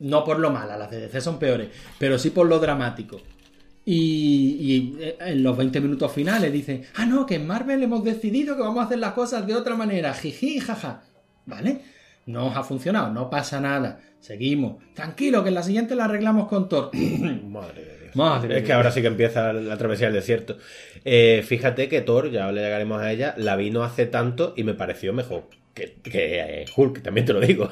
A: No por lo mala, las de DC son peores. Pero sí por lo dramático. Y, y, eh, en los 20 minutos finales dicen: Ah, no, que en Marvel hemos decidido que vamos a hacer las cosas de otra manera. Jiji, jaja. ¿Vale? No os ha funcionado, no pasa nada. Seguimos. Tranquilo, que en la siguiente la arreglamos con Thor.
F: Madre.
A: Madre
F: Es que ahora sí que empieza la travesía del desierto. Eh, fíjate que Thor, ya le llegaremos a ella, la vi no hace tanto y me pareció mejor que, que, eh, Hulk, también te lo digo.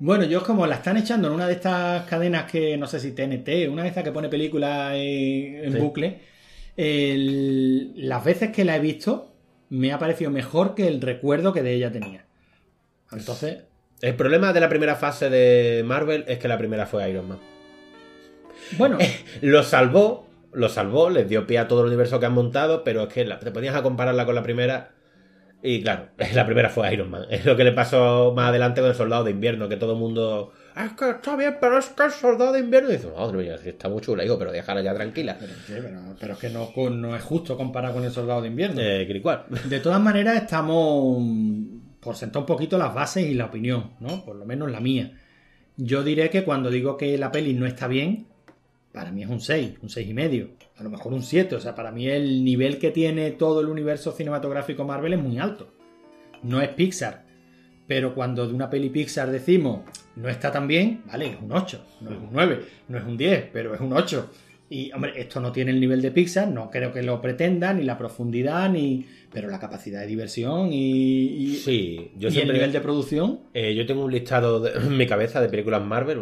A: Bueno, yo es como la están echando en una de estas cadenas que no sé si TNT, una de estas que pone películas en, en
F: Sí.
A: bucle. el- las veces que la he visto, me ha parecido mejor que el recuerdo que de ella tenía. Entonces,
F: El problema de la primera fase de Marvel es que la primera fue Iron Man.
A: Bueno,
F: Lo salvó, lo salvó, les dio pie a todo el universo que han montado, pero es que la- te ponías a compararla con la primera. Y claro, la primera fue Iron Man. Es lo que le pasó más adelante con el Soldado de Invierno, que todo el mundo. "Ah, Es que está bien, pero es que el Soldado de Invierno. Y dice, madre mía, está muy chula, hijo, pero déjala ya tranquila.
A: Sí, pero, pero es que no, no es justo comparar con el soldado de invierno.
F: Eh.
A: De todas maneras, estamos por sentar un poquito las bases y la opinión, ¿no? Por lo menos la mía. Yo diré que cuando digo que la peli no está bien, para mí es un 6, un 6 y medio, a lo mejor un 7. O sea, para mí el nivel que tiene todo el universo cinematográfico Marvel es muy alto. No es Pixar. Pero cuando de una peli Pixar decimos no está tan bien, vale, es un 8, no es un 9, no es un 10, pero es un 8. Y, hombre, esto no tiene el nivel de Pixar, no creo que lo pretenda, ni la profundidad, ni. Pero la capacidad de diversión y. y-
F: Sí, yo
A: y
F: siempre.
A: el nivel de producción.
F: Eh, yo tengo un listado de- en mi cabeza de películas Marvel,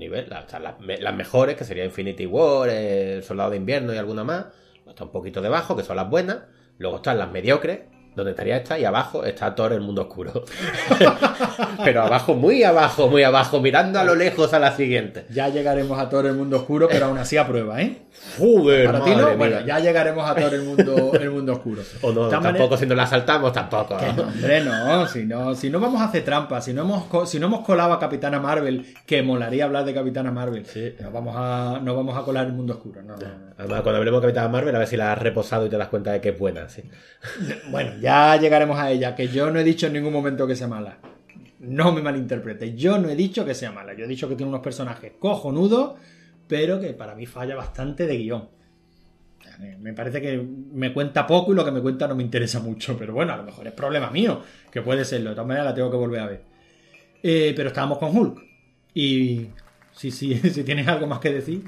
F: nivel, las, están las, las mejores, que sería Infinity War, El Soldado de Invierno y alguna más. Está un poquito debajo, que son las buenas. Luego están las mediocres, donde estaría esta, y abajo está Thor el mundo oscuro. Pero abajo, muy abajo, muy abajo, mirando a lo lejos a la siguiente.
A: Ya llegaremos a todo el mundo oscuro, pero aún así a prueba, ¿eh?
F: Joder,
A: Para ti no, bueno, ya llegaremos a todo el mundo, el mundo oscuro.
F: O no, tampoco si no la saltamos, tampoco.
A: No, hombre, no, si no, si no vamos a hacer trampas, si no hemos, si no hemos colado a Capitana Marvel, que molaría hablar de Capitana Marvel,
F: Sí.
A: no vamos a, no vamos a colar el mundo oscuro, no.
F: Además, cuando hablemos de Capitán Marvel, a ver si la has reposado y te das cuenta de que es buena, sí.
A: Bueno, ya llegaremos a ella, que yo no he dicho en ningún momento que sea mala. No me malinterprete, yo no he dicho que sea mala, yo he dicho que tiene unos personajes cojonudos, pero que para mí falla bastante de guion. Me parece que me cuenta poco y lo que me cuenta no me interesa mucho, pero bueno, a lo mejor es problema mío, que puede serlo, de todas maneras la tengo que volver a ver. Eh, pero estábamos con Hulk. Y si, si, si tienes algo más que decir,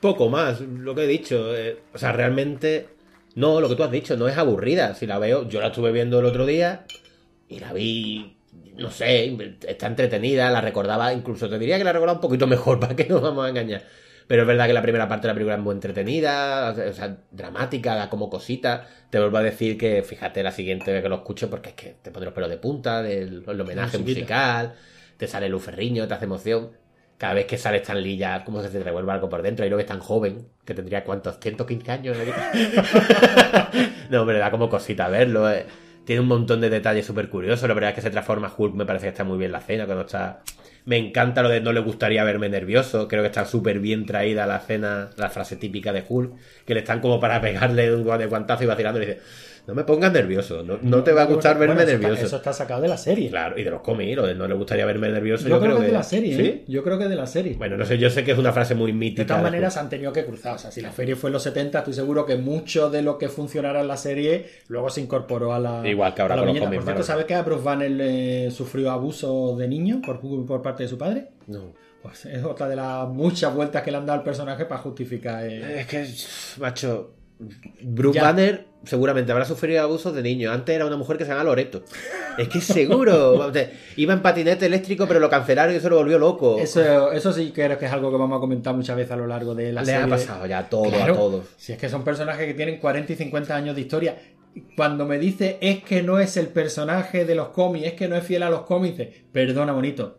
F: Poco más, lo que he dicho. eh, o sea, realmente. No, lo que tú has dicho, no es aburrida. Si la veo, yo la estuve viendo el otro día y la vi. No sé, está entretenida, la recordaba, incluso te diría que la recordaba un poquito mejor, para que no nos vamos a engañar. Pero es verdad que la primera parte de la película es muy entretenida, o sea, dramática, da como cosita. Te vuelvo a decir que fíjate la siguiente vez que lo escucho, porque es que te pone los pelos de punta, del el homenaje musical, te sale Luz Ferriño, te hace emoción. Cada vez que sale Stan Lee ya como se te revuelve algo por dentro. Y lo que es tan joven, que tendría cuántos, 115 años. no, pero da como cosita verlo. eh. Tiene un montón de detalles súper curiosos. La verdad es que se transforma Hulk, me parece que está muy bien la escena cuando está... Me encanta lo de no le gustaría verme nervioso. Creo que está súper bien traída la escena, la frase típica de Hulk, que le están como para pegarle un de guantazo y vacilando y dice, no me pongas nervioso, no, no te va a gustar verme
A: Bueno, eso está-
F: nervioso.
A: eso está sacado de la serie.
F: Claro, y de los cómics, no le gustaría verme nervioso.
A: Yo, creo, que de la serie,
F: ¿Sí?
A: ¿eh? Yo creo que de la serie.
F: Bueno, no sé, yo sé que es una frase muy mítica.
A: De todas maneras han tenido que cruzar. O sea, si la serie fue en los 70, estoy seguro que mucho de lo que funcionara en la serie luego se incorporó a la.
F: Igual que ahora con los cómics
A: Por cierto. ¿sabes que a Bruce Banner sufrió abuso de niño por, por parte de su padre?
F: No.
A: Pues es otra de las muchas vueltas que le han dado al personaje para justificar. eh,
F: Es que, macho, Bruce
A: Ya.
F: Banner seguramente habrá sufrido abusos de niño. Antes era una mujer que se llama Loreto. Es que seguro. Iba en patinete eléctrico, pero lo cancelaron y eso lo volvió loco.
A: Eso, eso sí creo que es algo que vamos a comentar muchas veces a lo largo de la
F: Le
A: serie.
F: ha pasado ya a todo,
A: Claro,
F: a todos.
A: Si es que son personajes que tienen 40 y 50 años de historia. Cuando me dice es que no es el personaje de los cómics, es que no es fiel a los cómics, perdona, bonito.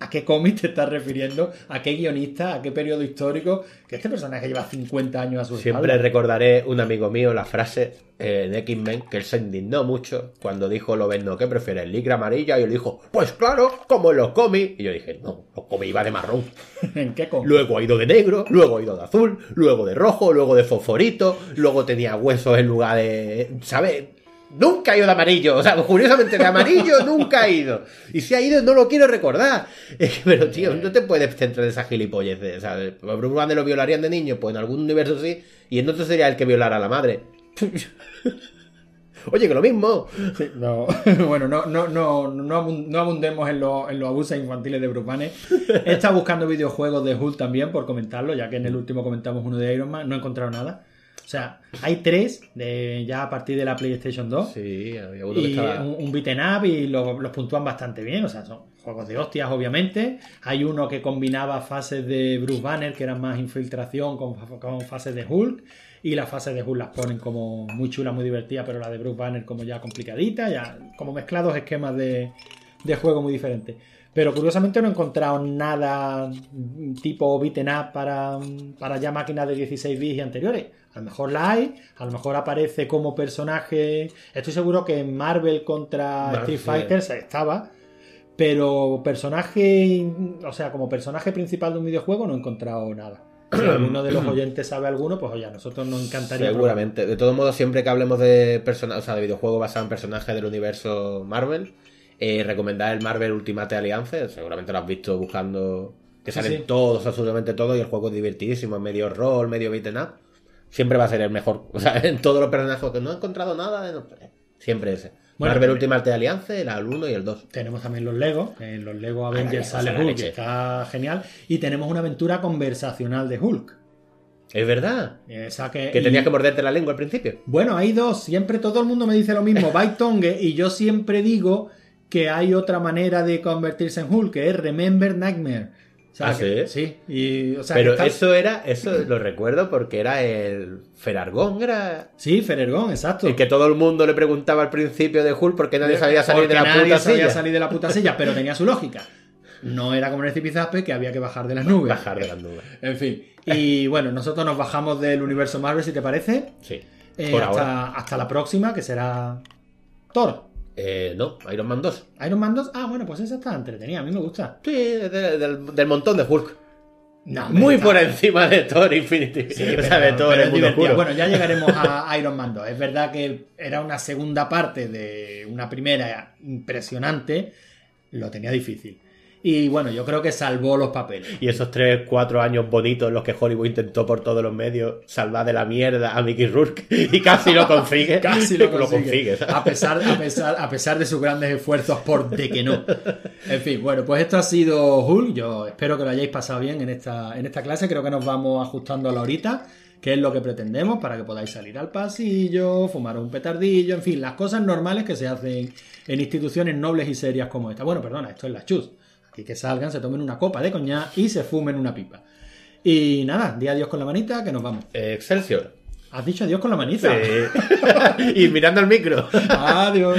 A: ¿A qué cómic te estás refiriendo? ¿A qué guionista? ¿A qué periodo histórico? Que este personaje lleva 50 años a su
F: Siempre
A: espalda.
F: recordaré un amigo mío la frase eh, de X-Men que él se indignó mucho cuando dijo lo no que prefiere el licra amarilla y él dijo, pues claro, como en los cómics. Y yo dije, no, los cómics iba de marrón.
A: ¿En qué cómic?
F: Luego ha ido de negro, luego ha ido de azul, luego de rojo, luego de fosforito, luego tenía huesos en lugar de. ¿Sabes? Nunca ha ido de amarillo, o sea, curiosamente de amarillo nunca ha ido. Y si ha ido, no lo quiero recordar. Pero tío, no te puedes centrar en esas gilipolleces. ¿sabes? A Bruce Banner lo violarían de niño, pues en algún universo sí, y en otro sería el que violara a la madre. Oye, que lo mismo.
A: Sí, no, bueno, no, no, no, no, abun- no abundemos en, los- en los abusos infantiles de Bruce Banner. He estado buscando videojuegos de Hulk también por comentarlo, ya que en el último comentamos uno de Iron Man, no he encontrado nada. O sea, hay tres de, ya a partir de la PlayStation 2.
F: Sí, había uno que
A: Y
F: estaba.
A: un, un beaten up y lo- los puntúan bastante bien, o sea, son juegos de hostias, obviamente. Hay uno que combinaba fases de Bruce Banner, que eran más infiltración con, con fases de Hulk. Y las fases de Hulk las ponen como muy chulas, muy divertidas, pero la de Bruce Banner como ya complicadita, ya como mezclados esquemas de, de juego muy diferentes. Pero curiosamente no he encontrado nada tipo beaten up para, para ya máquinas de 16 bits y anteriores. A lo mejor la hay, a lo mejor aparece como personaje. Estoy seguro que en Marvel contra
F: Marvel,
A: Street Fighter se estaba. Pero personaje, o sea, como personaje principal de un videojuego no he encontrado nada. Si alguno de los oyentes sabe alguno, pues oye, a nosotros nos encantaría.
F: Seguramente. De todos modos, siempre que hablemos de persona, o sea, de videojuegos basados en personajes del universo Marvel, eh, recomendar el Marvel Ultimate Alliance. Seguramente lo has visto buscando. Que salen
A: sí.
F: todos, absolutamente todos, y el juego es divertidísimo, es medio rol, medio beaten up. Siempre va a ser el mejor. O sea, en todos los personajes que no he encontrado nada, de no- siempre ese.
A: Bueno,
F: Marvel
A: eh,
F: Ultimate Alliance, el 1 y el 2.
A: Tenemos también los Lego, en los Lego Avengers
F: Ah,
A: sale
F: son la
A: Hulk, que está genial. Y tenemos una aventura conversacional de Hulk.
F: Es verdad.
A: Esa que,
F: Que
A: y-
F: tenías que morderte la lengua al principio.
A: Bueno, hay dos. Siempre todo el mundo me dice lo mismo, Bite Tongue, y yo siempre digo que hay otra manera de convertirse en Hulk, que es Remember Nightmare. O sea,
F: ¿Ah,
A: que-
F: sí?
A: Sí. Y, o sea,
F: Pero
A: está-
F: eso era, eso lo recuerdo porque era el Ferargón, era
A: Sí, Ferergón, exacto.
F: el que todo el mundo le preguntaba al principio de Hulk porque nadie sabía salir
A: Porque
F: de la
A: nadie
F: puta
A: sabía
F: silla.
A: salir de la puta silla, pero tenía su lógica. No era como en el que había que bajar de las nubes.
F: Bajar de las nubes.
A: En fin. Y bueno, nosotros nos bajamos del universo Marvel, si te parece.
F: Sí.
A: Eh,
F: Por
A: hasta,
F: ahora.
A: hasta la próxima, que será Thor.
F: Eh, no, Iron Man 2.
A: Iron Man 2. Ah, bueno, pues esa está entretenida. A mí me gusta.
F: Sí, de- de- del, del montón de Hulk.
A: No,
F: Muy
A: está-
F: por encima de Thor Infinity.
A: Sí,
F: o sea,
A: pero-
F: de Thor
A: pero
F: el
A: es
F: mundo
A: divertida.
F: oscuro.
A: Bueno, ya llegaremos a Iron Man 2. Es verdad que era una segunda parte de una primera impresionante. Lo tenía difícil. Y bueno, yo creo que salvó los papeles.
F: Y esos 3, 4 años bonitos en los que Hollywood intentó por todos los medios salvar de la mierda a Mickey Rourke y casi lo consigue.
A: Casi lo consigue. a, pesar, a, pesar, a pesar de sus grandes esfuerzos por de que no. En fin, bueno, pues esto ha sido Hulk. Yo espero que lo hayáis pasado bien en esta, en esta clase. Creo que nos vamos ajustando a la horita, que es lo que pretendemos para que podáis salir al pasillo, fumar un petardillo, en fin, las cosas normales que se hacen en instituciones nobles y serias como esta. Bueno, perdona, esto es la chus. Aquí que salgan, se tomen una copa de coñac y se fumen una pipa. Y nada, di adiós con la manita, que nos vamos.
F: Excelsior.
A: ¿Has dicho adiós con la manita?
F: Sí. y mirando el micro.
A: Adiós.